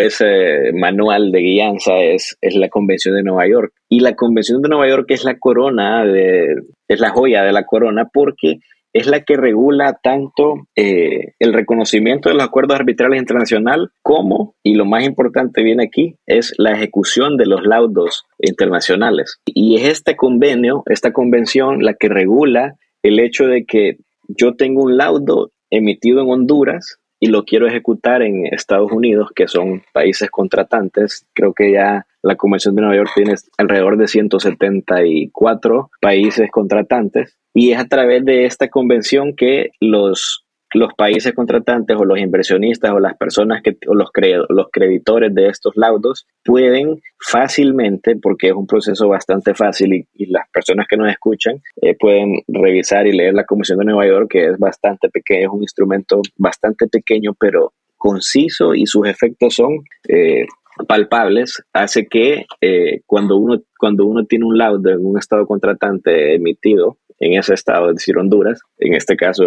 ese manual de guianza es, es la Convención de Nueva York. Y la Convención de Nueva York es la corona, de, es la joya de la corona porque es la que regula tanto eh, el reconocimiento de los acuerdos arbitrales internacionales como, y lo más importante viene aquí, es la ejecución de los laudos internacionales. Y es este convenio, esta convención, la que regula el hecho de que yo tengo un laudo emitido en Honduras y lo quiero ejecutar en Estados Unidos, que son países contratantes. Creo que ya la Convención de Nueva York tiene alrededor de 174 países contratantes y es a través de esta convención que los los países contratantes o los inversionistas o las personas que o los, los creditores de estos laudos pueden fácilmente, porque es un proceso bastante fácil y, las personas que nos escuchan eh, pueden revisar y leer la Convención de Nueva York, que es bastante pequeño, es un instrumento bastante pequeño, pero conciso y sus efectos son eh, palpables, hace que eh, cuando, uno, cuando uno tiene un laudo en un estado contratante emitido en ese estado, es decir, Honduras, en este caso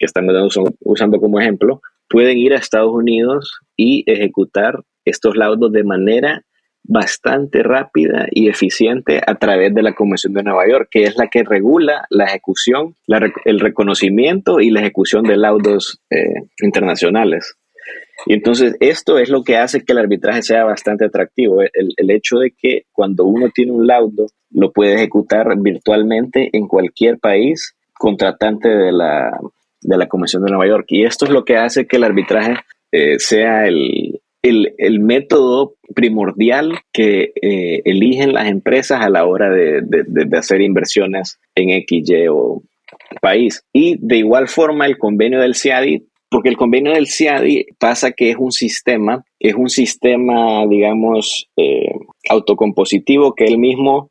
que están usando como ejemplo, pueden ir a Estados Unidos y ejecutar estos laudos de manera bastante rápida y eficiente a través de la Convención de Nueva York, que es la que regula la ejecución, el reconocimiento y la ejecución de laudos eh, internacionales. Y entonces esto es lo que hace que el arbitraje sea bastante atractivo, el, el hecho de que cuando uno tiene un laudo lo puede ejecutar virtualmente en cualquier país contratante de la, de la Convención de Nueva York. Y esto es lo que hace que el arbitraje eh, sea el, el, el método primordial que eh, eligen las empresas a la hora de, de, de, hacer inversiones en X, Y o país. Y de igual forma el convenio del CIADI, porque el convenio del CIADI pasa que es un sistema, es un sistema, digamos, eh, autocompositivo que él mismo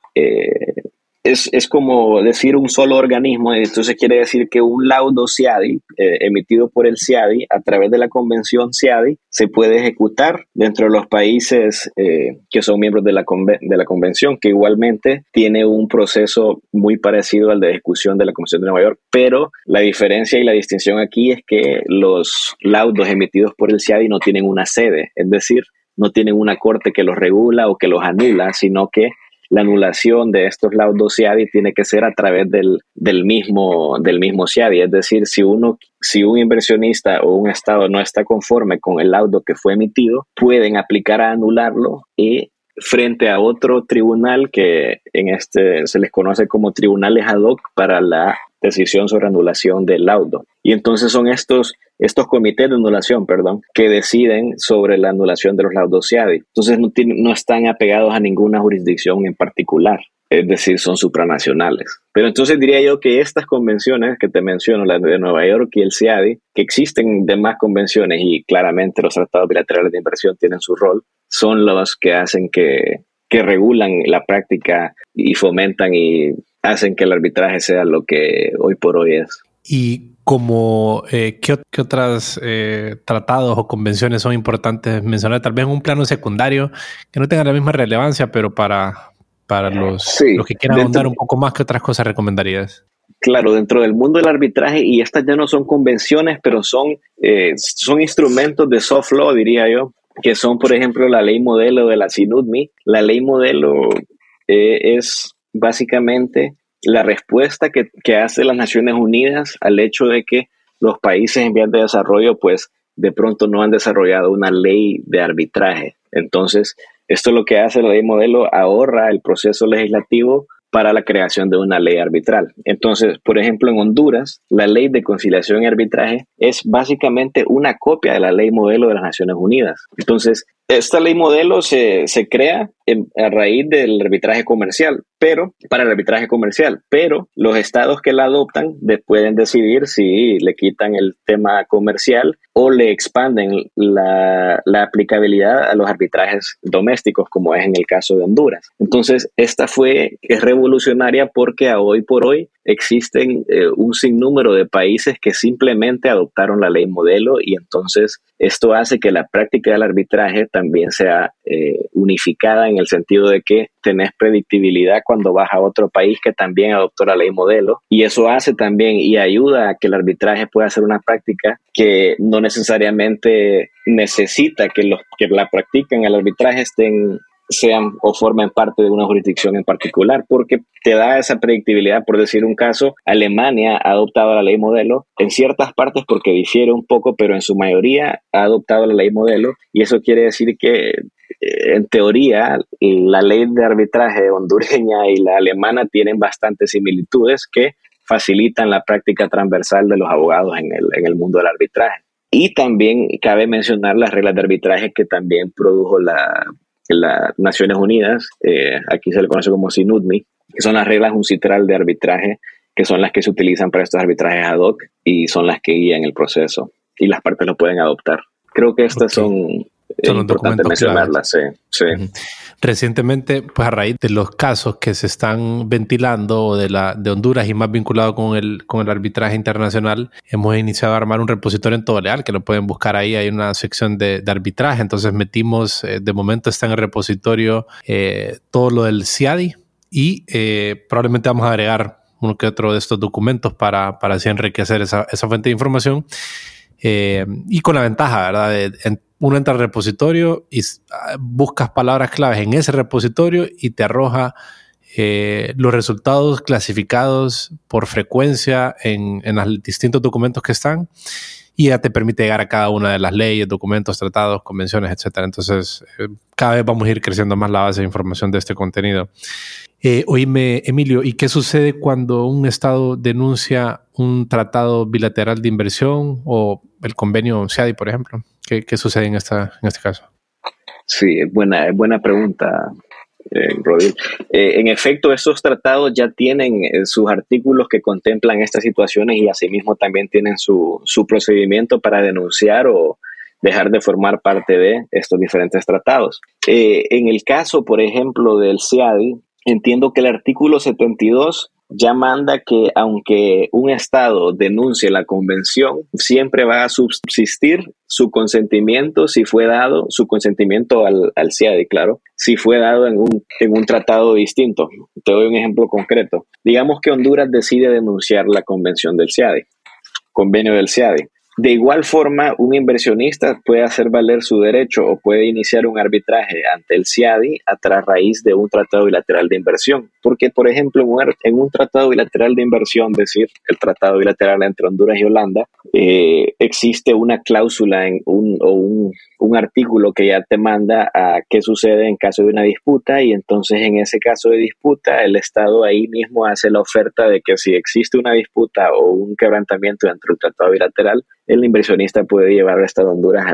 es, es, como decir un solo organismo, entonces quiere decir que un laudo CIADI eh, emitido por el CIADI a través de la convención CIADI se puede ejecutar dentro de los países eh, que son miembros de la, de la convención, que igualmente tiene un proceso muy parecido al de ejecución de la Convención de Nueva York, pero la diferencia y la distinción aquí es que los laudos emitidos por el CIADI no tienen una sede, es decir, no tienen una corte que los regula o que los anula, sino que la anulación de estos laudos CIADI tiene que ser a través del, del, mismo, del mismo CIADI. Es decir, si, uno, si un inversionista o un Estado no está conforme con el laudo que fue emitido, pueden aplicar a anularlo y frente a otro tribunal que en este se les conoce como tribunales ad hoc para la decisión sobre anulación del laudo. Y entonces son estos, estos comités de anulación, perdón, que deciden sobre la anulación de los laudos CIADI. Entonces no, no están apegados a ninguna jurisdicción en particular, es decir, son supranacionales. Pero entonces diría yo que estas convenciones que te menciono, las de Nueva York y el CIADI, que existen demás convenciones y claramente los tratados bilaterales de inversión tienen su rol, son los que hacen que, que regulan la práctica y fomentan y hacen que el arbitraje sea lo que hoy por hoy es. Y como, eh, ¿qué, ¿qué, otras eh, tratados o convenciones son importantes mencionar? Tal vez en un plano secundario que no tenga la misma relevancia, pero para, para los, los que quieran ahondar un poco más, ¿qué otras cosas recomendarías? Claro, dentro del mundo del arbitraje, y estas ya no son convenciones, pero son, eh, son instrumentos de soft law, diría yo, que son, por ejemplo, la ley modelo de la SINUDMI. La ley modelo es básicamente la respuesta que, hace las Naciones Unidas al hecho de que los países en vías de desarrollo, pues de pronto no han desarrollado una ley de arbitraje. Entonces, esto lo que hace la ley modelo ahorra el proceso legislativo para la creación de una ley arbitral. Entonces, por ejemplo, en Honduras, la ley de conciliación y arbitraje es básicamente una copia de la ley modelo de las Naciones Unidas. Entonces, esta ley modelo se, se crea a raíz del arbitraje comercial, pero para el arbitraje comercial, pero los estados que la adoptan pueden decidir si le quitan el tema comercial o le expanden la, la, aplicabilidad a los arbitrajes domésticos, como es en el caso de Honduras. Entonces, esta fue, es revolucionaria porque a hoy por hoy existen eh, un sinnúmero de países que simplemente adoptaron la ley modelo y entonces esto hace que la práctica del arbitraje también sea eh, unificada en el sentido de que tenés predictibilidad cuando vas a otro país que también adoptó la ley modelo y eso hace también y ayuda a que el arbitraje pueda ser una práctica que no necesariamente necesita que los que la practican el arbitraje estén sean o formen parte de una jurisdicción en particular, porque te da esa predictibilidad. Por decir un caso, Alemania ha adoptado la ley modelo en ciertas partes porque difiere un poco, pero en su mayoría ha adoptado la ley modelo y eso quiere decir que eh, en teoría la ley de arbitraje hondureña y la alemana tienen bastantes similitudes que facilitan la práctica transversal de los abogados en el, en el mundo del arbitraje. Y también cabe mencionar las reglas de arbitraje que también produjo la las Naciones Unidas, eh, aquí se le conoce como SINUDMI, que son las reglas uncitral de arbitraje, que son las que se utilizan para estos arbitrajes ad hoc y son las que guían el proceso y las partes lo pueden adoptar. Creo que estas son es importante mencionarlas, sí, sí. Recientemente, pues a raíz de los casos que se están ventilando de, la, de Honduras y más vinculado con el, con el arbitraje internacional, hemos iniciado a armar un repositorio en todo leal que lo pueden buscar ahí. Hay una sección de, de arbitraje. Entonces metimos, eh, de momento está en el repositorio eh, todo lo del CIADI y eh, probablemente vamos a agregar uno que otro de estos documentos para, para así enriquecer esa, esa fuente de información. y con la ventaja, ¿verdad? De, uno entra al repositorio y ah, buscas palabras claves en ese repositorio y te arroja eh, los resultados clasificados por frecuencia en, en, los distintos documentos que están y ya te permite llegar a cada una de las leyes, documentos, tratados, convenciones, etc. Entonces, eh, cada vez vamos a ir creciendo más la base de información de este contenido. Eh, oíme, Emilio, ¿y qué sucede cuando un Estado denuncia un tratado bilateral de inversión o el convenio CIADI, por ejemplo? ¿Qué, sucede en, esta, en este caso? Sí, buena, buena pregunta, eh. Eh, en efecto, estos tratados ya tienen eh, sus artículos que contemplan estas situaciones y asimismo también tienen su, su procedimiento para denunciar o dejar de formar parte de estos diferentes tratados. en el caso, por ejemplo, del CIADI, entiendo que el artículo 72 ya manda que aunque un Estado denuncie la convención, siempre va a subsistir su consentimiento si fue dado, su consentimiento al, al CIADI, claro, si fue dado en un, en un tratado distinto. Te doy un ejemplo concreto. Digamos que Honduras decide denunciar la convención del CIADI, convenio del CIADI. De igual forma, un inversionista puede hacer valer su derecho o puede iniciar un arbitraje ante el CIADI a tras raíz de un tratado bilateral de inversión. Porque, por ejemplo, en un tratado bilateral de inversión, decir, el tratado bilateral entre Honduras y Holanda, eh, existe una cláusula en un, o un, un artículo que ya te manda a qué sucede en caso de una disputa y entonces en ese caso de disputa el Estado ahí mismo hace la oferta de que si existe una disputa o un quebrantamiento dentro del tratado bilateral, el inversionista puede llevar al de Honduras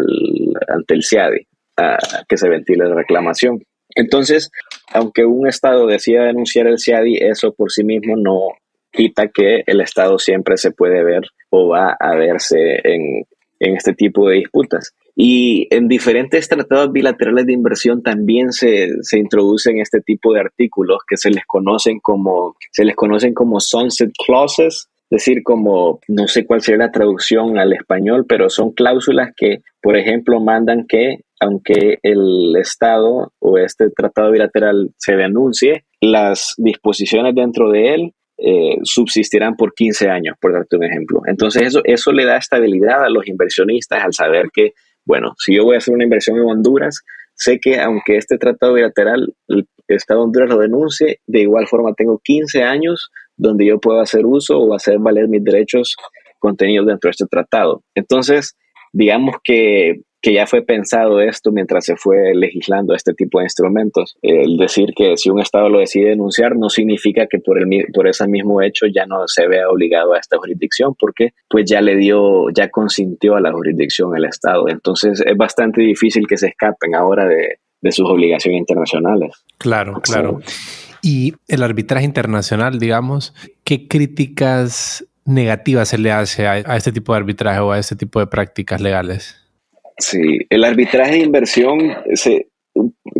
ante el CIADI a que se ventile la reclamación. Entonces, aunque un Estado decida denunciar el CIADI, eso por sí mismo no quita que el Estado siempre se puede ver o va a verse en, en este tipo de disputas. Y en diferentes tratados bilaterales de inversión también se, se, introducen este tipo de artículos que se les conocen como, se les conocen como sunset clauses, decir, como, no sé cuál sería la traducción al español, pero son cláusulas que, por ejemplo, mandan que aunque el Estado o este tratado bilateral se denuncie, las disposiciones dentro de él eh, subsistirán por 15 años, por darte un ejemplo. Entonces eso, eso le da estabilidad a los inversionistas al saber que, bueno, si yo voy a hacer una inversión en Honduras, sé que aunque este tratado bilateral, el Estado de Honduras lo denuncie, de igual forma tengo 15 años donde yo puedo hacer uso o hacer valer mis derechos contenidos dentro de este tratado. Entonces, digamos que, que, ya fue pensado esto mientras se fue legislando este tipo de instrumentos. El decir que si un Estado lo decide denunciar no significa que por, el, por ese mismo hecho ya no se vea obligado a esta jurisdicción, porque pues ya le dio, ya consintió a la jurisdicción el Estado. Entonces es bastante difícil que se escapen ahora de, de sus obligaciones internacionales. Claro, claro. Y el arbitraje internacional, digamos, ¿qué críticas negativas se le hace a, este tipo de arbitraje o a este tipo de prácticas legales? Sí, el arbitraje de inversión, se,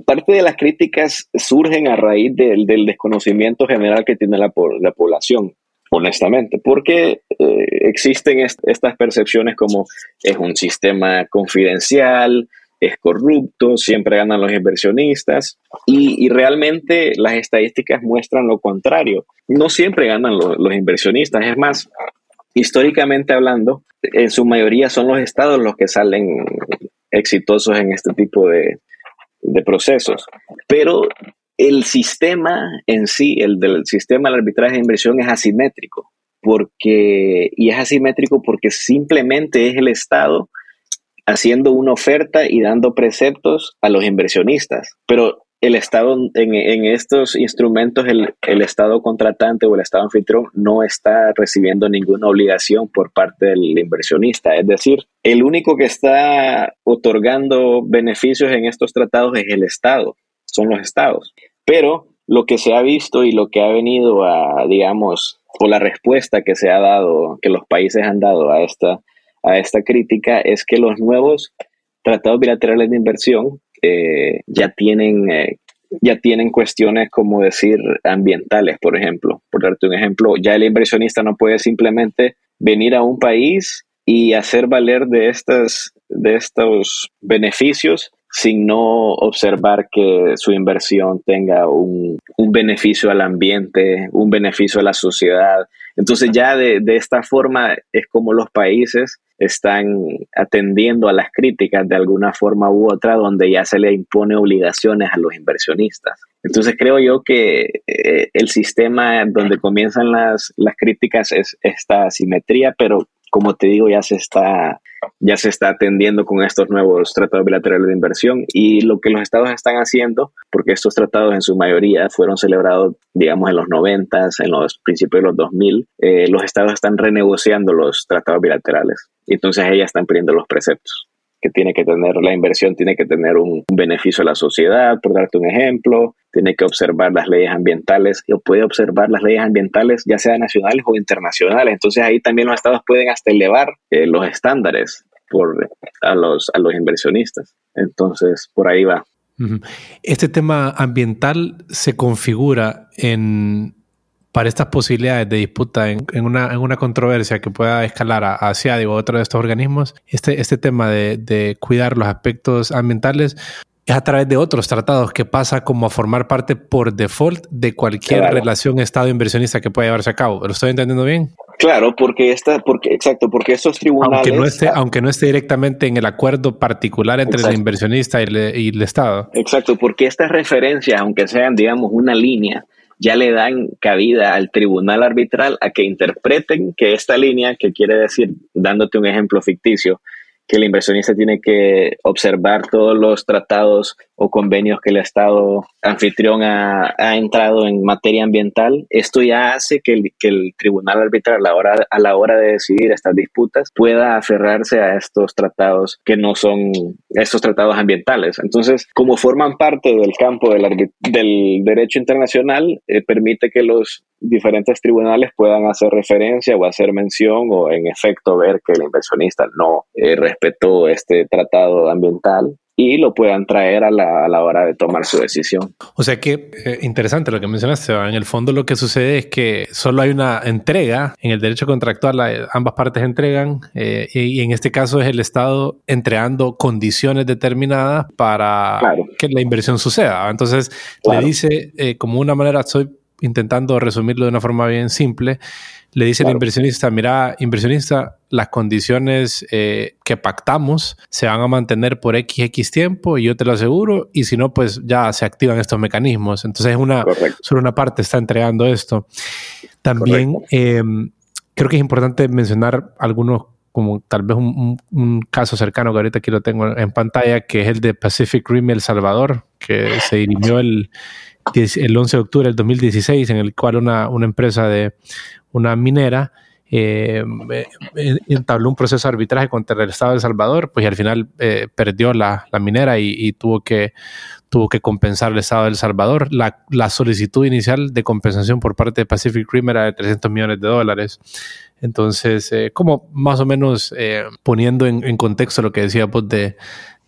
parte de las críticas surgen a raíz del, desconocimiento general que tiene la, la población, honestamente, porque eh, existen estas percepciones como es un sistema confidencial, es corrupto, siempre ganan los inversionistas y, realmente las estadísticas muestran lo contrario. No siempre ganan los inversionistas, es más, históricamente hablando, en su mayoría son los estados los que salen exitosos en este tipo de, de procesos. Pero el sistema en sí, el del sistema del arbitraje de inversión es asimétrico, porque, y es asimétrico porque simplemente es el Estado haciendo una oferta y dando preceptos a los inversionistas. Pero el Estado, en, estos instrumentos, el, el, Estado contratante o el Estado anfitrión no está recibiendo ninguna obligación por parte del inversionista. Es decir, el único que está otorgando beneficios en estos tratados es el Estado, son los Estados. Pero lo que se ha visto y lo que ha venido a, digamos, o la respuesta que se ha dado, que los países han dado a esta a esta crítica es que los nuevos tratados bilaterales de inversión eh, ya tienen eh, ya tienen cuestiones como decir ambientales, por ejemplo. Por darte un ejemplo, ya el inversionista no puede simplemente venir a un país y hacer valer de, estas, de estos beneficios sin no observar que su inversión tenga un, un, beneficio al ambiente, un beneficio a la sociedad. Entonces ya de, de esta forma es como los países están atendiendo a las críticas de alguna forma u otra, donde ya se le impone obligaciones a los inversionistas. Entonces creo yo que eh, el sistema donde comienzan las, las críticas es esta asimetría, pero como te digo, ya se está, ya se está atendiendo con estos nuevos tratados bilaterales de inversión y lo que los estados están haciendo, porque estos tratados en su mayoría fueron celebrados, digamos, en los 90, en los principios de los 2000, eh, los estados están renegociando los tratados bilaterales entonces ellas están pidiendo los preceptos que tiene que tener la inversión, tiene que tener un, beneficio a la sociedad, por darte un ejemplo, tiene que observar las leyes ambientales o puede observar las leyes ambientales ya sea nacionales o internacionales. Entonces ahí también los estados pueden hasta elevar eh, los estándares por, a, los, a los inversionistas. Entonces por ahí va. Este tema ambiental se configura en para estas posibilidades de disputa en, una, en una, controversia que pueda escalar hacia digo, otro de estos organismos, este, este tema de, de, cuidar los aspectos ambientales es a través de otros tratados que pasa como a formar parte por default de cualquier relación Estado-inversionista que pueda llevarse a cabo. ¿Lo estoy entendiendo bien? Claro, porque esta, porque, exacto, porque esos tribunales. Aunque no esté, aunque no esté directamente en el acuerdo particular entre el inversionista y, y, el Estado. Exacto, porque estas referencias, aunque sean, digamos, una línea, ya le dan cabida al tribunal arbitral a que interpreten que esta línea, que quiere decir, dándote un ejemplo ficticio, que el inversionista tiene que observar todos los tratados o convenios que el Estado anfitrión ha, entrado en materia ambiental. Esto ya hace que el, que el tribunal arbitral a la, hora, a la hora de decidir estas disputas pueda aferrarse a estos tratados que no son estos tratados ambientales. Entonces, como forman parte del campo del, del derecho internacional, eh, permite que los diferentes tribunales puedan hacer referencia o hacer mención o en efecto ver que el inversionista no eh, respetó este tratado ambiental y lo puedan traer a la, a la, hora de tomar su decisión. O sea que eh, interesante lo que mencionaste. En el fondo lo que sucede es que solo hay una entrega en el derecho contractual, ambas partes entregan eh, y, en este caso es el Estado entregando condiciones determinadas para que la inversión suceda. Entonces le dice como una manera, soy intentando resumirlo de una forma bien simple, le dice al inversionista, mira, inversionista, las condiciones eh, que pactamos se van a mantener por XX tiempo y yo te lo aseguro, y si no, pues ya se activan estos mecanismos. Entonces, es una, solo una parte está entregando esto. También em, creo que es importante mencionar algunos como tal vez un, caso cercano que ahorita aquí lo tengo en pantalla, que es el de Pacific Rim El Salvador, que se dirimió el, el 11 de octubre del 2016, en el cual una, una empresa de una minera eh, eh, entabló un proceso de arbitraje contra el Estado de El Salvador, pues y al final eh, perdió la, la minera y, tuvo, que, tuvo que compensar el Estado de El Salvador. La, la, solicitud inicial de compensación por parte de Pacific Rim era de 300 millones de dólares. Entonces, como más o menos poniendo en, en, contexto lo que decía pues, de,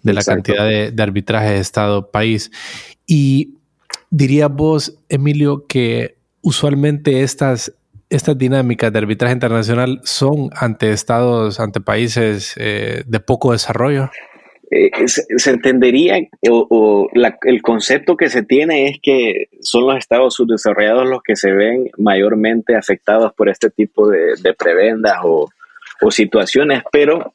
de la cantidad de, de arbitraje de Estado-país. Y diría vos, Emilio, que usualmente estas, estas dinámicas de arbitraje internacional son ante estados, ante países eh, de poco desarrollo? Eh, se, entendería o, el concepto que se tiene es que son los estados subdesarrollados los que se ven mayormente afectados por este tipo de, prebendas o, situaciones, pero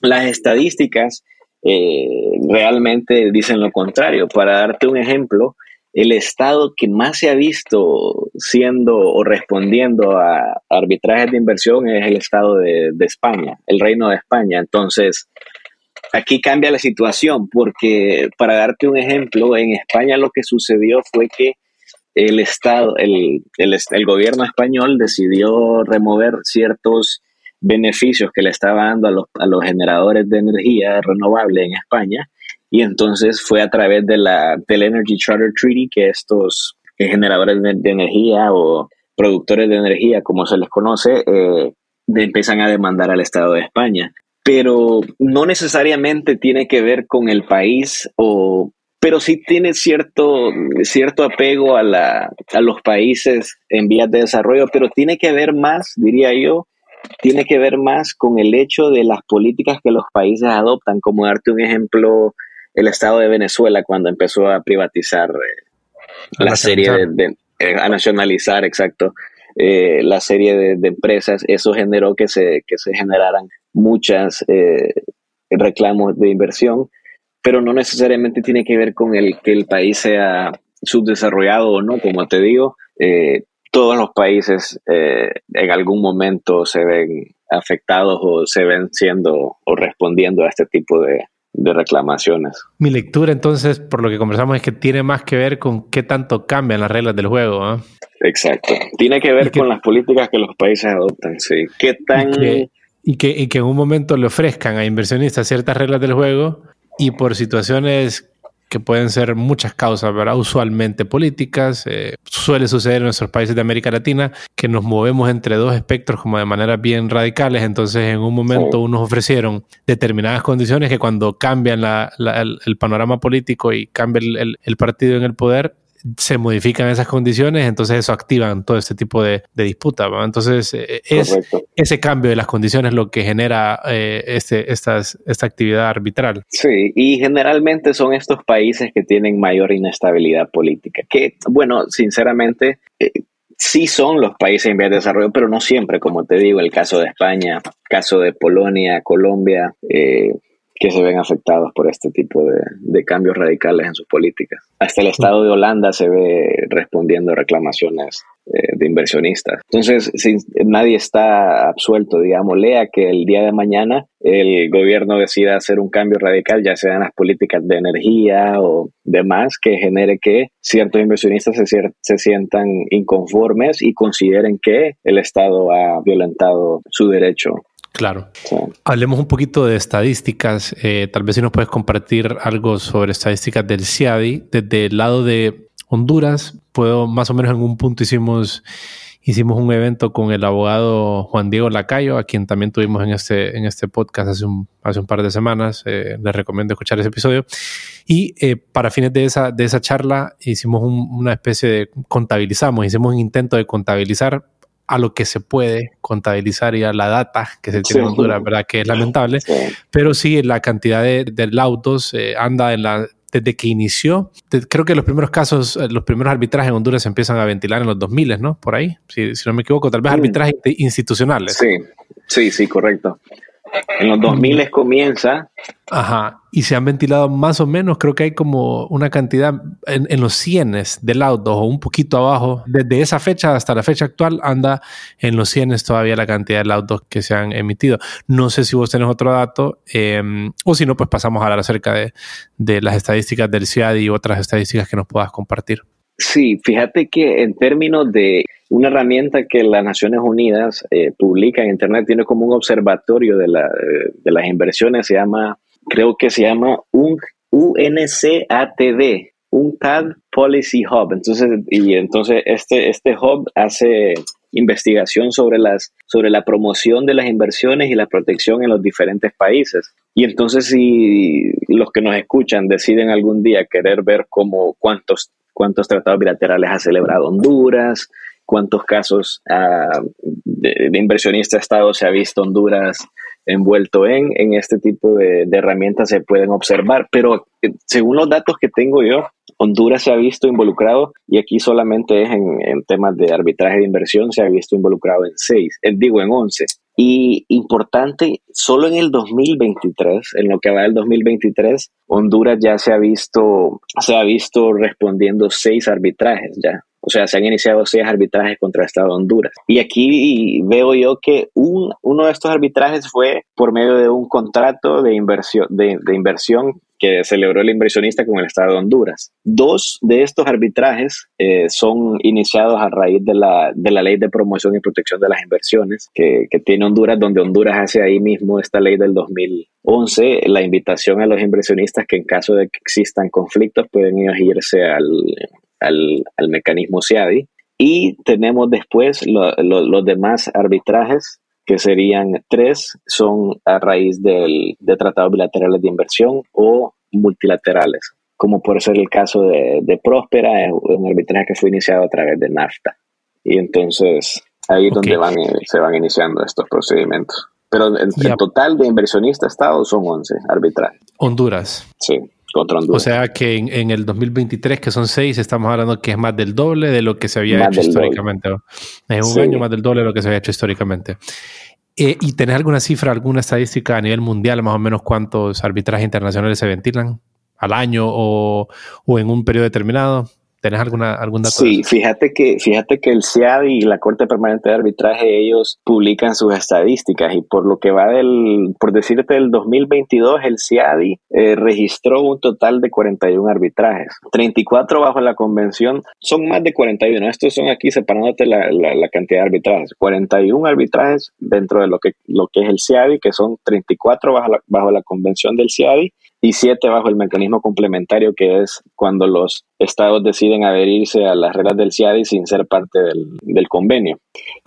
las estadísticas eh, realmente dicen lo contrario. Para darte un ejemplo, el estado que más se ha visto siendo o respondiendo a arbitrajes de inversión es el estado de, España, el reino de España. Entonces, aquí cambia la situación porque, para darte un ejemplo, en España lo que sucedió fue que el Estado, el, el gobierno español decidió remover ciertos beneficios que le estaba dando a los, a los generadores de energía renovable en España y entonces fue a través de la, del Energy Charter Treaty que estos generadores de, energía o productores de energía, como se les conoce, eh, empiezan a demandar al Estado de España. Pero no necesariamente tiene que ver con el país o pero sí tiene cierto, cierto apego a, la, a los países en vías de desarrollo, pero tiene que ver más, diría yo, tiene que ver más con el hecho de las políticas que los países adoptan, como darte un ejemplo el Estado de Venezuela cuando empezó a privatizar eh, la serie de, eh, a nacionalizar, exacto, eh, la serie de, empresas, eso generó que se, que se generaran muchas reclamos de inversión, pero no necesariamente tiene que ver con el que el país sea subdesarrollado o no, como te digo, todos los países en algún momento se ven afectados o se ven siendo o respondiendo a este tipo de, de reclamaciones. Mi lectura entonces, por lo que conversamos, es que tiene más que ver con qué tanto cambian las reglas del juego. Exacto. Tiene que ver con las políticas que los países adoptan, sí. ¿Qué tan y que, y que en un momento le ofrezcan a inversionistas ciertas reglas del juego y por situaciones que pueden ser muchas causas, ¿verdad? Usualmente políticas. Eh, suele suceder en nuestros países de América Latina que nos movemos entre dos espectros como de manera bien radicales. Entonces, en un momento unos ofrecieron determinadas condiciones que cuando cambian el, panorama político y cambia el, partido en el poder, se modifican esas condiciones, entonces eso activan todo este tipo de, disputa. Entonces, eh, es ese cambio de las condiciones lo que genera eh, este, estas, esta actividad arbitral. Sí, y generalmente son estos países que tienen mayor inestabilidad política, que, bueno, sinceramente, eh, sí son los países en vía de desarrollo, pero no siempre, como te digo, el caso de España, caso de Polonia, Colombia, que se ven afectados por este tipo de, cambios radicales en sus políticas. Hasta el Estado de Holanda se ve respondiendo a reclamaciones eh, de inversionistas. Entonces, nadie está absuelto, digamos, lea que el día de mañana el gobierno decida hacer un cambio radical, ya sea en las políticas de energía o demás, que genere que ciertos inversionistas se, se sientan inconformes y consideren que el Estado ha violentado su derecho Claro. Hablemos un poquito de estadísticas. Eh, tal vez si nos puedes compartir algo sobre estadísticas del CIADI. Desde el lado de Honduras, puedo más o menos en un punto hicimos, hicimos un evento con el abogado Juan Diego Lacayo, a quien también tuvimos en este, en este podcast hace un, hace un par de semanas. Eh, les recomiendo escuchar ese episodio. Y eh, para fines de esa, de esa charla hicimos una especie de contabilizamos, hicimos un intento de contabilizar a lo que se puede contabilizar y a la data que se tiene en Honduras, ¿verdad? Que es lamentable. Pero sí, la cantidad de, de laudos eh, anda en la desde que inició, creo que los primeros casos, eh, los primeros arbitrajes en Honduras se empiezan a ventilar en los 2000, ¿no? Por ahí, si, si no me equivoco, tal vez arbitrajes institucionales. Sí, sí, sí, correcto. En los 2000 comienza. Ajá. Y se han ventilado más o menos, creo que hay como una cantidad en, los cienes de laudos o un poquito abajo. Desde esa fecha hasta la fecha actual anda en los cienes todavía la cantidad de laudos que se han emitido. No sé si vos tenés otro dato em, o si no, pues pasamos a hablar acerca de, de las estadísticas del CIAD y otras estadísticas que nos puedas compartir. Sí, fíjate que en términos de una herramienta que las Naciones Unidas eh, publica en Internet, tiene como un observatorio de, de, las inversiones, se llama, creo que se llama un UNCATD, UNCAD Policy Hub. Entonces, y entonces este, este hub hace investigación sobre, las, sobre la promoción de las inversiones y la protección en los diferentes países. Y entonces si los que nos escuchan deciden algún día querer ver cómo, cuántos cuántos tratados bilaterales ha celebrado Honduras, cuántos casos ah, de, inversionista Estado se ha visto Honduras envuelto en, en este tipo de, herramientas se pueden observar, pero eh, según los datos que tengo yo, Honduras se ha visto involucrado, y aquí solamente es en, temas de arbitraje de inversión, se ha visto involucrado en seis, eh, digo en once. Y importante, solo en el 2023, en lo que va del 2023, Honduras ya se ha visto, se ha visto respondiendo seis arbitrajes ya. O sea, se han iniciado seis arbitrajes contra el Estado de Honduras. Y aquí veo yo que un, uno de estos arbitrajes fue por medio de un contrato de inversión, de, inversión que celebró el inversionista con el Estado de Honduras. Dos de estos arbitrajes eh, son iniciados a raíz de la, de la Ley de Promoción y Protección de las Inversiones que, tiene Honduras, donde Honduras hace ahí mismo esta ley del 2011, la invitación a los inversionistas que en caso de que existan conflictos pueden irse al, al, al mecanismo CIADI. Y tenemos después los demás arbitrajes que serían tres, son a raíz del, de tratados bilaterales de inversión o multilaterales, como puede ser el caso de, de Próspera, un arbitraje que fue iniciado a través de NAFTA. Y entonces ahí es donde van, se van iniciando estos procedimientos. Pero el, el total de inversionistas Estados son 11 arbitrajes. Honduras. Sí. O sea que en, el 2023, que son seis, estamos hablando que es más del doble de lo que se había hecho históricamente. Es un año más del doble de lo que se había hecho históricamente. Eh, ¿Y tenés alguna cifra, alguna estadística a nivel mundial, más o menos cuántos arbitrajes internacionales se ventilan al año o, o en un periodo determinado? ¿Tenés alguna, algún dato? Sí, fíjate que, fíjate que el CIAD y la Corte Permanente de Arbitraje, ellos publican sus estadísticas y por lo que va del, por decirte, del 2022, el CIADI eh, registró un total de 41 arbitrajes, 34 bajo la convención, son más de 41, estos son aquí separándote la, la, cantidad de arbitrajes, 41 arbitrajes dentro de lo que, lo que es el CIADI, que son 34 bajo la, bajo la convención del CIADI y siete bajo el mecanismo complementario que es cuando los estados deciden adherirse a las reglas del CIADI sin ser parte del, convenio.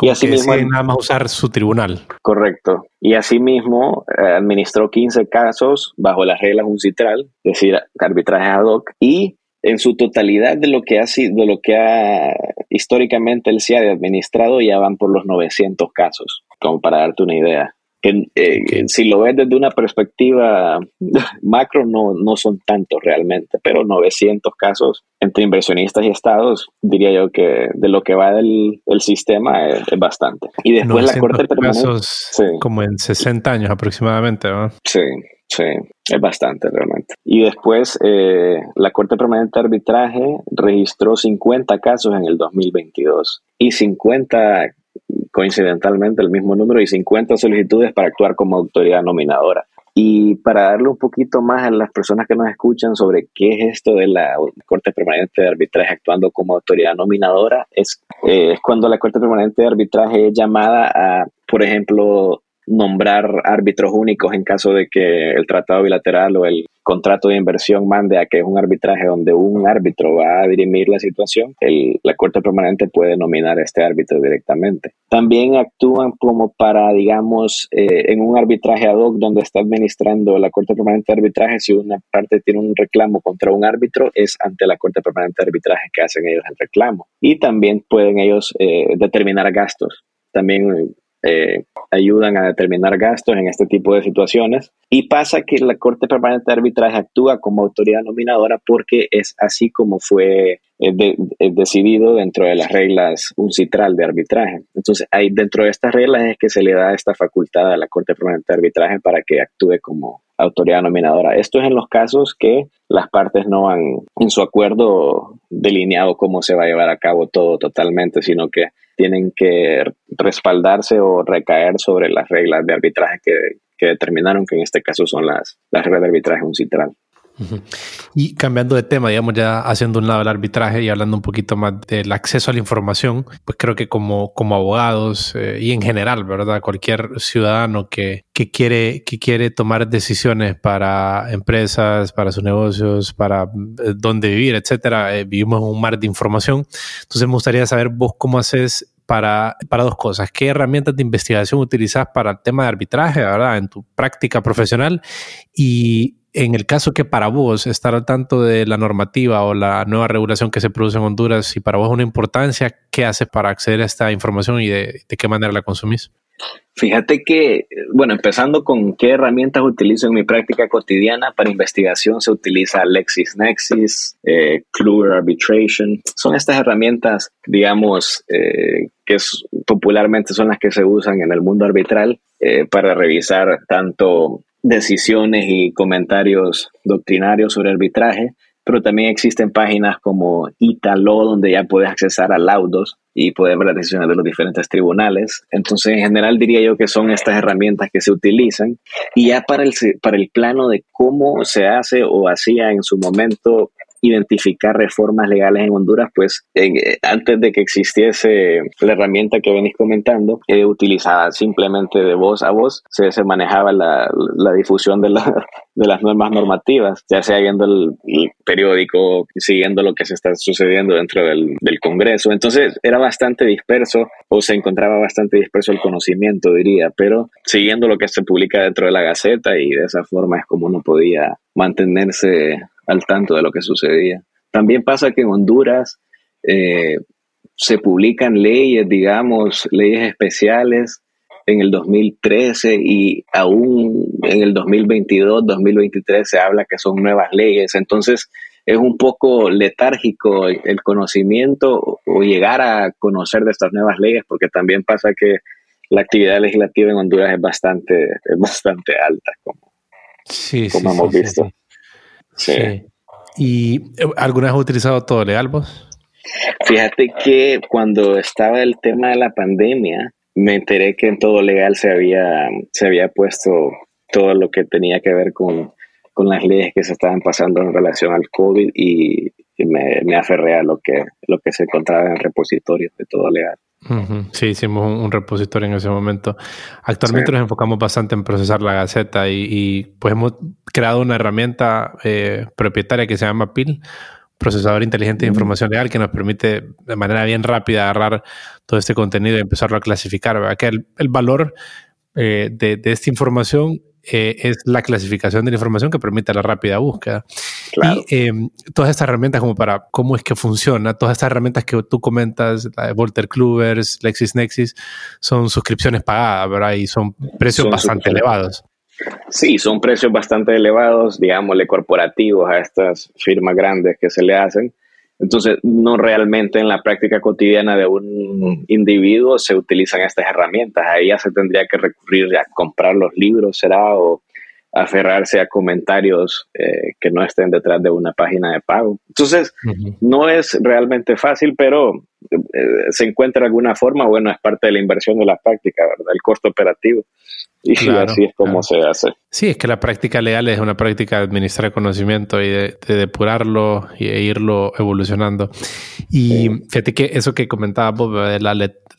y así mismo nada más usar su tribunal. Correcto. Y asimismo eh, administró 15 casos bajo las reglas UNCITRAL, es decir, arbitraje ad hoc, y en su totalidad de lo que ha sido, de lo que ha históricamente el CIADI administrado ya van por los 900 casos, como para darte una idea. Eh, si lo ves desde una perspectiva macro, no, no son tantos realmente, pero 900 casos entre inversionistas y estados, diría yo que de lo que va del el sistema es, bastante. Y después la Corte Permanente. Como en 60 años aproximadamente, ¿no? Sí, Sí, es bastante realmente. Y después eh, la Corte Permanente de Arbitraje registró 50 casos en el 2022 y 50 coincidentalmente el mismo número y 50 solicitudes para actuar como autoridad nominadora. Y para darle un poquito más a las personas que nos escuchan sobre qué es esto de la Corte Permanente de Arbitraje actuando como autoridad nominadora, es, eh, es cuando la Corte Permanente de Arbitraje es llamada a, por ejemplo, nombrar árbitros únicos en caso de que el tratado bilateral o el contrato de inversión mande a que es un arbitraje donde un árbitro va a dirimir la situación, la Corte Permanente puede nominar a este árbitro directamente. También actúan como para, digamos, eh, en un arbitraje ad hoc donde está administrando la Corte Permanente de Arbitraje, si una parte tiene un reclamo contra un árbitro, es ante la Corte Permanente de Arbitraje que hacen ellos el reclamo. Y también pueden ellos eh, determinar gastos. También eh, ayudan a determinar gastos en este tipo de situaciones. Y pasa que la Corte Permanente de Arbitraje actúa como autoridad nominadora porque es así como fue eh, eh, decidido dentro de las reglas UNCITRAL de arbitraje. Entonces, ahí dentro de estas reglas es que se le da esta facultad a la Corte Permanente de Arbitraje para que actúe como autoridad nominadora. Esto es en los casos que las partes no han en su acuerdo delineado cómo se va a llevar a cabo todo totalmente, sino que tienen que respaldarse o recaer sobre las reglas de arbitraje que, determinaron, que en este caso son las, las reglas de arbitraje uncitral. Y cambiando de tema, digamos, ya haciendo un lado el arbitraje y hablando un poquito más del acceso a la información, pues creo que como, como abogados eh, y en general, ¿verdad? Cualquier ciudadano que, que, quiere, que quiere tomar decisiones para empresas, para sus negocios, para eh, dónde vivir, etcétera, eh, vivimos en un mar de información. Entonces me gustaría saber vos cómo haces para, para dos cosas. ¿Qué herramientas de investigación utilizas para el tema de arbitraje, ¿verdad? En tu práctica profesional y en el caso que para vos estar al tanto de la normativa o la nueva regulación que se produce en Honduras, si para vos es una importancia, ¿qué haces para acceder a esta información y de, qué manera la consumís? Fíjate que, bueno, empezando con qué herramientas utilizo en mi práctica cotidiana para investigación, se utiliza LexisNexis, eh, Arbitration. Son estas herramientas, digamos, eh, que popularmente son las que se usan en el mundo arbitral eh, para revisar tanto decisiones y comentarios doctrinarios sobre arbitraje, pero también existen páginas como Italo, donde ya puedes accesar a laudos y poder ver las decisiones de los diferentes tribunales. Entonces, en general diría yo que son estas herramientas que se utilizan. Y ya para el, para el plano de cómo se hace o hacía en su momento identificar reformas legales en Honduras, pues eh, antes de que existiese la herramienta que venís comentando, eh, utilizada simplemente de voz a voz, se, manejaba la, la difusión de, la, de, las normas normativas, ya sea viendo el, periódico, siguiendo lo que se está sucediendo dentro del, del Congreso. Entonces era bastante disperso o se encontraba bastante disperso el conocimiento, diría, pero siguiendo lo que se publica dentro de la Gaceta y de esa forma es como uno podía mantenerse al tanto de lo que sucedía. También pasa que en Honduras eh, se publican leyes, digamos, leyes especiales en el 2013 y aún en el 2022, 2023 se habla que son nuevas leyes. Entonces es un poco letárgico el conocimiento o llegar a conocer de estas nuevas leyes porque también pasa que la actividad legislativa en Honduras es bastante, es bastante alta, como, sí, como hemos visto. Sí. ¿Y eh, alguna vez has utilizado todo legal vos? Fíjate que cuando estaba el tema de la pandemia, me enteré que en todo legal se había, se había puesto todo lo que tenía que ver con, con las leyes que se estaban pasando en relación al COVID y, me, me, aferré a lo que, lo que se encontraba en repositorios de todo legal. Sí, hicimos un, repositorio en ese momento. Actualmente nos enfocamos bastante en procesar la Gaceta y, pues hemos creado una herramienta eh, propietaria que se llama PIL, Procesador Inteligente de Información Legal, que nos permite de manera bien rápida agarrar todo este contenido y empezarlo a clasificar. ¿verdad? Que el, valor eh, de, de esta información eh, es la clasificación de la información que permite la rápida búsqueda. Y em, todas estas herramientas como para cómo es que funciona, todas estas herramientas que tú comentas, la de Volter Klubers, LexisNexis, son suscripciones pagadas, ¿verdad? Y son precios bastante elevados. Sí, son precios bastante elevados, digámosle, corporativos a estas firmas grandes que se le hacen. Entonces, no realmente en la práctica cotidiana de un individuo se utilizan estas herramientas. Ahí ya se tendría que recurrir a comprar los libros, será, o aferrarse a comentarios eh, que no estén detrás de una página de pago. Entonces, no es realmente fácil, pero eh, se encuentra alguna forma, bueno, es parte de la inversión de la práctica, ¿verdad? El costo operativo. Y así es como se hace. Sí, es que la práctica legal es una práctica de administrar conocimiento y de, depurarlo y de irlo evolucionando. Y fíjate que eso que comentabas de la,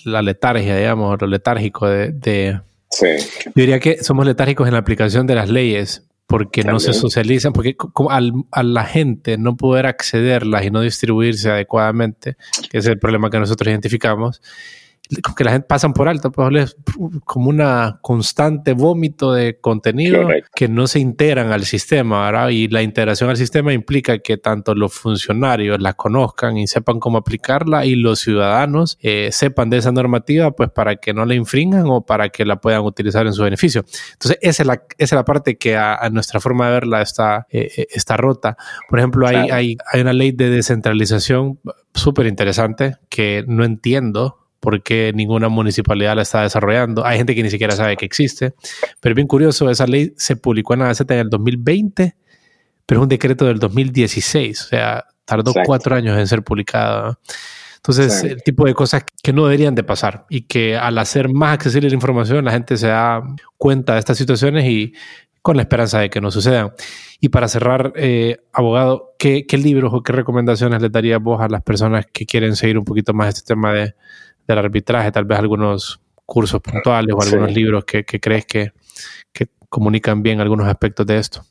la letargia, digamos, lo letárgico de, Sí. Yo diría que somos letárgicos en la aplicación de las leyes porque no se socializan, porque al, a la gente no poder accederlas y no distribuirse adecuadamente, que es el problema que nosotros identificamos, que la gente pasan por alto, pues es como una constante vómito de contenido que no se integran al sistema, ¿verdad? Y la integración al sistema implica que tanto los funcionarios la conozcan y sepan cómo aplicarla y los ciudadanos eh, sepan de esa normativa, pues para que no la infringan o para que la puedan utilizar en su beneficio. Entonces, esa es la, esa es la parte que a, nuestra forma de verla está, eh, eh, está rota. Por ejemplo, hay, hay, hay una ley de descentralización súper interesante que no entiendo porque ninguna municipalidad la está desarrollando. Hay gente que ni siquiera sabe que existe. Pero es bien curioso, esa ley se publicó en la Gaceta en el 2020, pero es un decreto del 2016. O sea, tardó cuatro años en ser publicada. Entonces, el tipo de cosas que no deberían de pasar y que al hacer más accesible la información, la gente se da cuenta de estas situaciones y con la esperanza de que no sucedan. Y para cerrar, eh, abogado, ¿qué, ¿qué, libros o qué recomendaciones le daría vos a las personas que quieren seguir un poquito más este tema de, del arbitraje, tal vez algunos cursos puntuales o algunos libros que, crees que, que, comunican bien algunos aspectos de esto.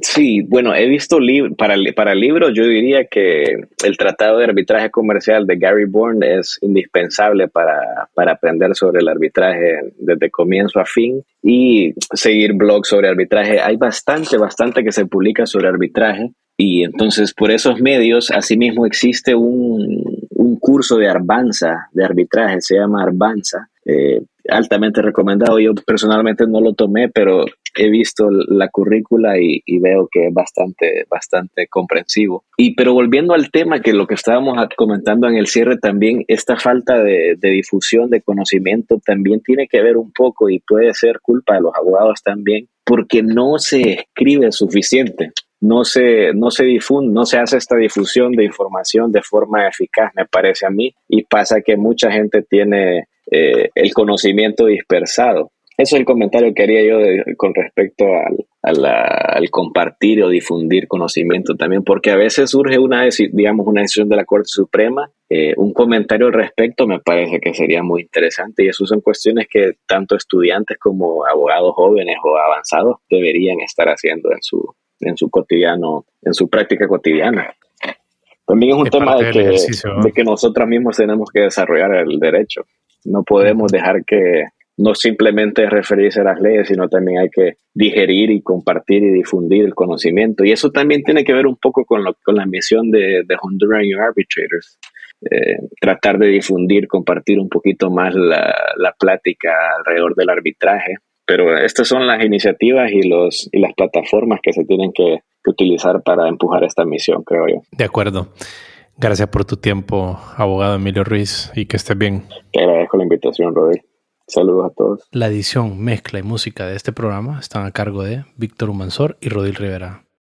Sí, bueno, he visto para, para libros, yo diría que el Tratado de Arbitraje Comercial de Gary Bourne es indispensable para, para aprender sobre el arbitraje desde comienzo a fin y seguir blogs sobre arbitraje. Hay bastante, bastante que se publica sobre arbitraje y entonces por esos medios, asimismo existe un, un curso de Arbanza, de arbitraje, se llama Arbanza, eh, altamente recomendado. Yo personalmente no lo tomé, pero he visto la currícula y, veo que es bastante, bastante comprensivo. Y pero volviendo al tema que lo que estábamos comentando en el cierre también, esta falta de, de difusión de conocimiento también tiene que ver un poco y puede ser culpa de los abogados también, porque no se escribe suficiente no se, no se difunde, no se hace esta difusión de información de forma eficaz, me parece a mí, y pasa que mucha gente tiene eh, el conocimiento dispersado. Eso es el comentario que haría yo con respecto al, al, compartir o difundir conocimiento también, porque a veces surge una, digamos, una decisión de la Corte Suprema, eh, un comentario al respecto me parece que sería muy interesante y eso son cuestiones que tanto estudiantes como abogados jóvenes o avanzados deberían estar haciendo en su, en su cotidiano, en su práctica cotidiana. También es un tema de que, de que nosotros mismos tenemos que desarrollar el derecho. No podemos dejar que no simplemente referirse a las leyes, sino también hay que digerir y compartir y difundir el conocimiento. Y eso también tiene que ver un poco con, lo, con la misión de, de Honduran Arbitrators. Eh, tratar de difundir, compartir un poquito más la, la plática alrededor del arbitraje, pero estas son las iniciativas y, los, y las plataformas que se tienen que, utilizar para empujar esta misión, creo yo. De acuerdo. Gracias por tu tiempo, abogado Emilio Ruiz, y que estés bien. Te agradezco la invitación, Rodri. Saludos a todos. La edición, mezcla y música de este programa están a cargo de Víctor Humansor y Rodil Rivera.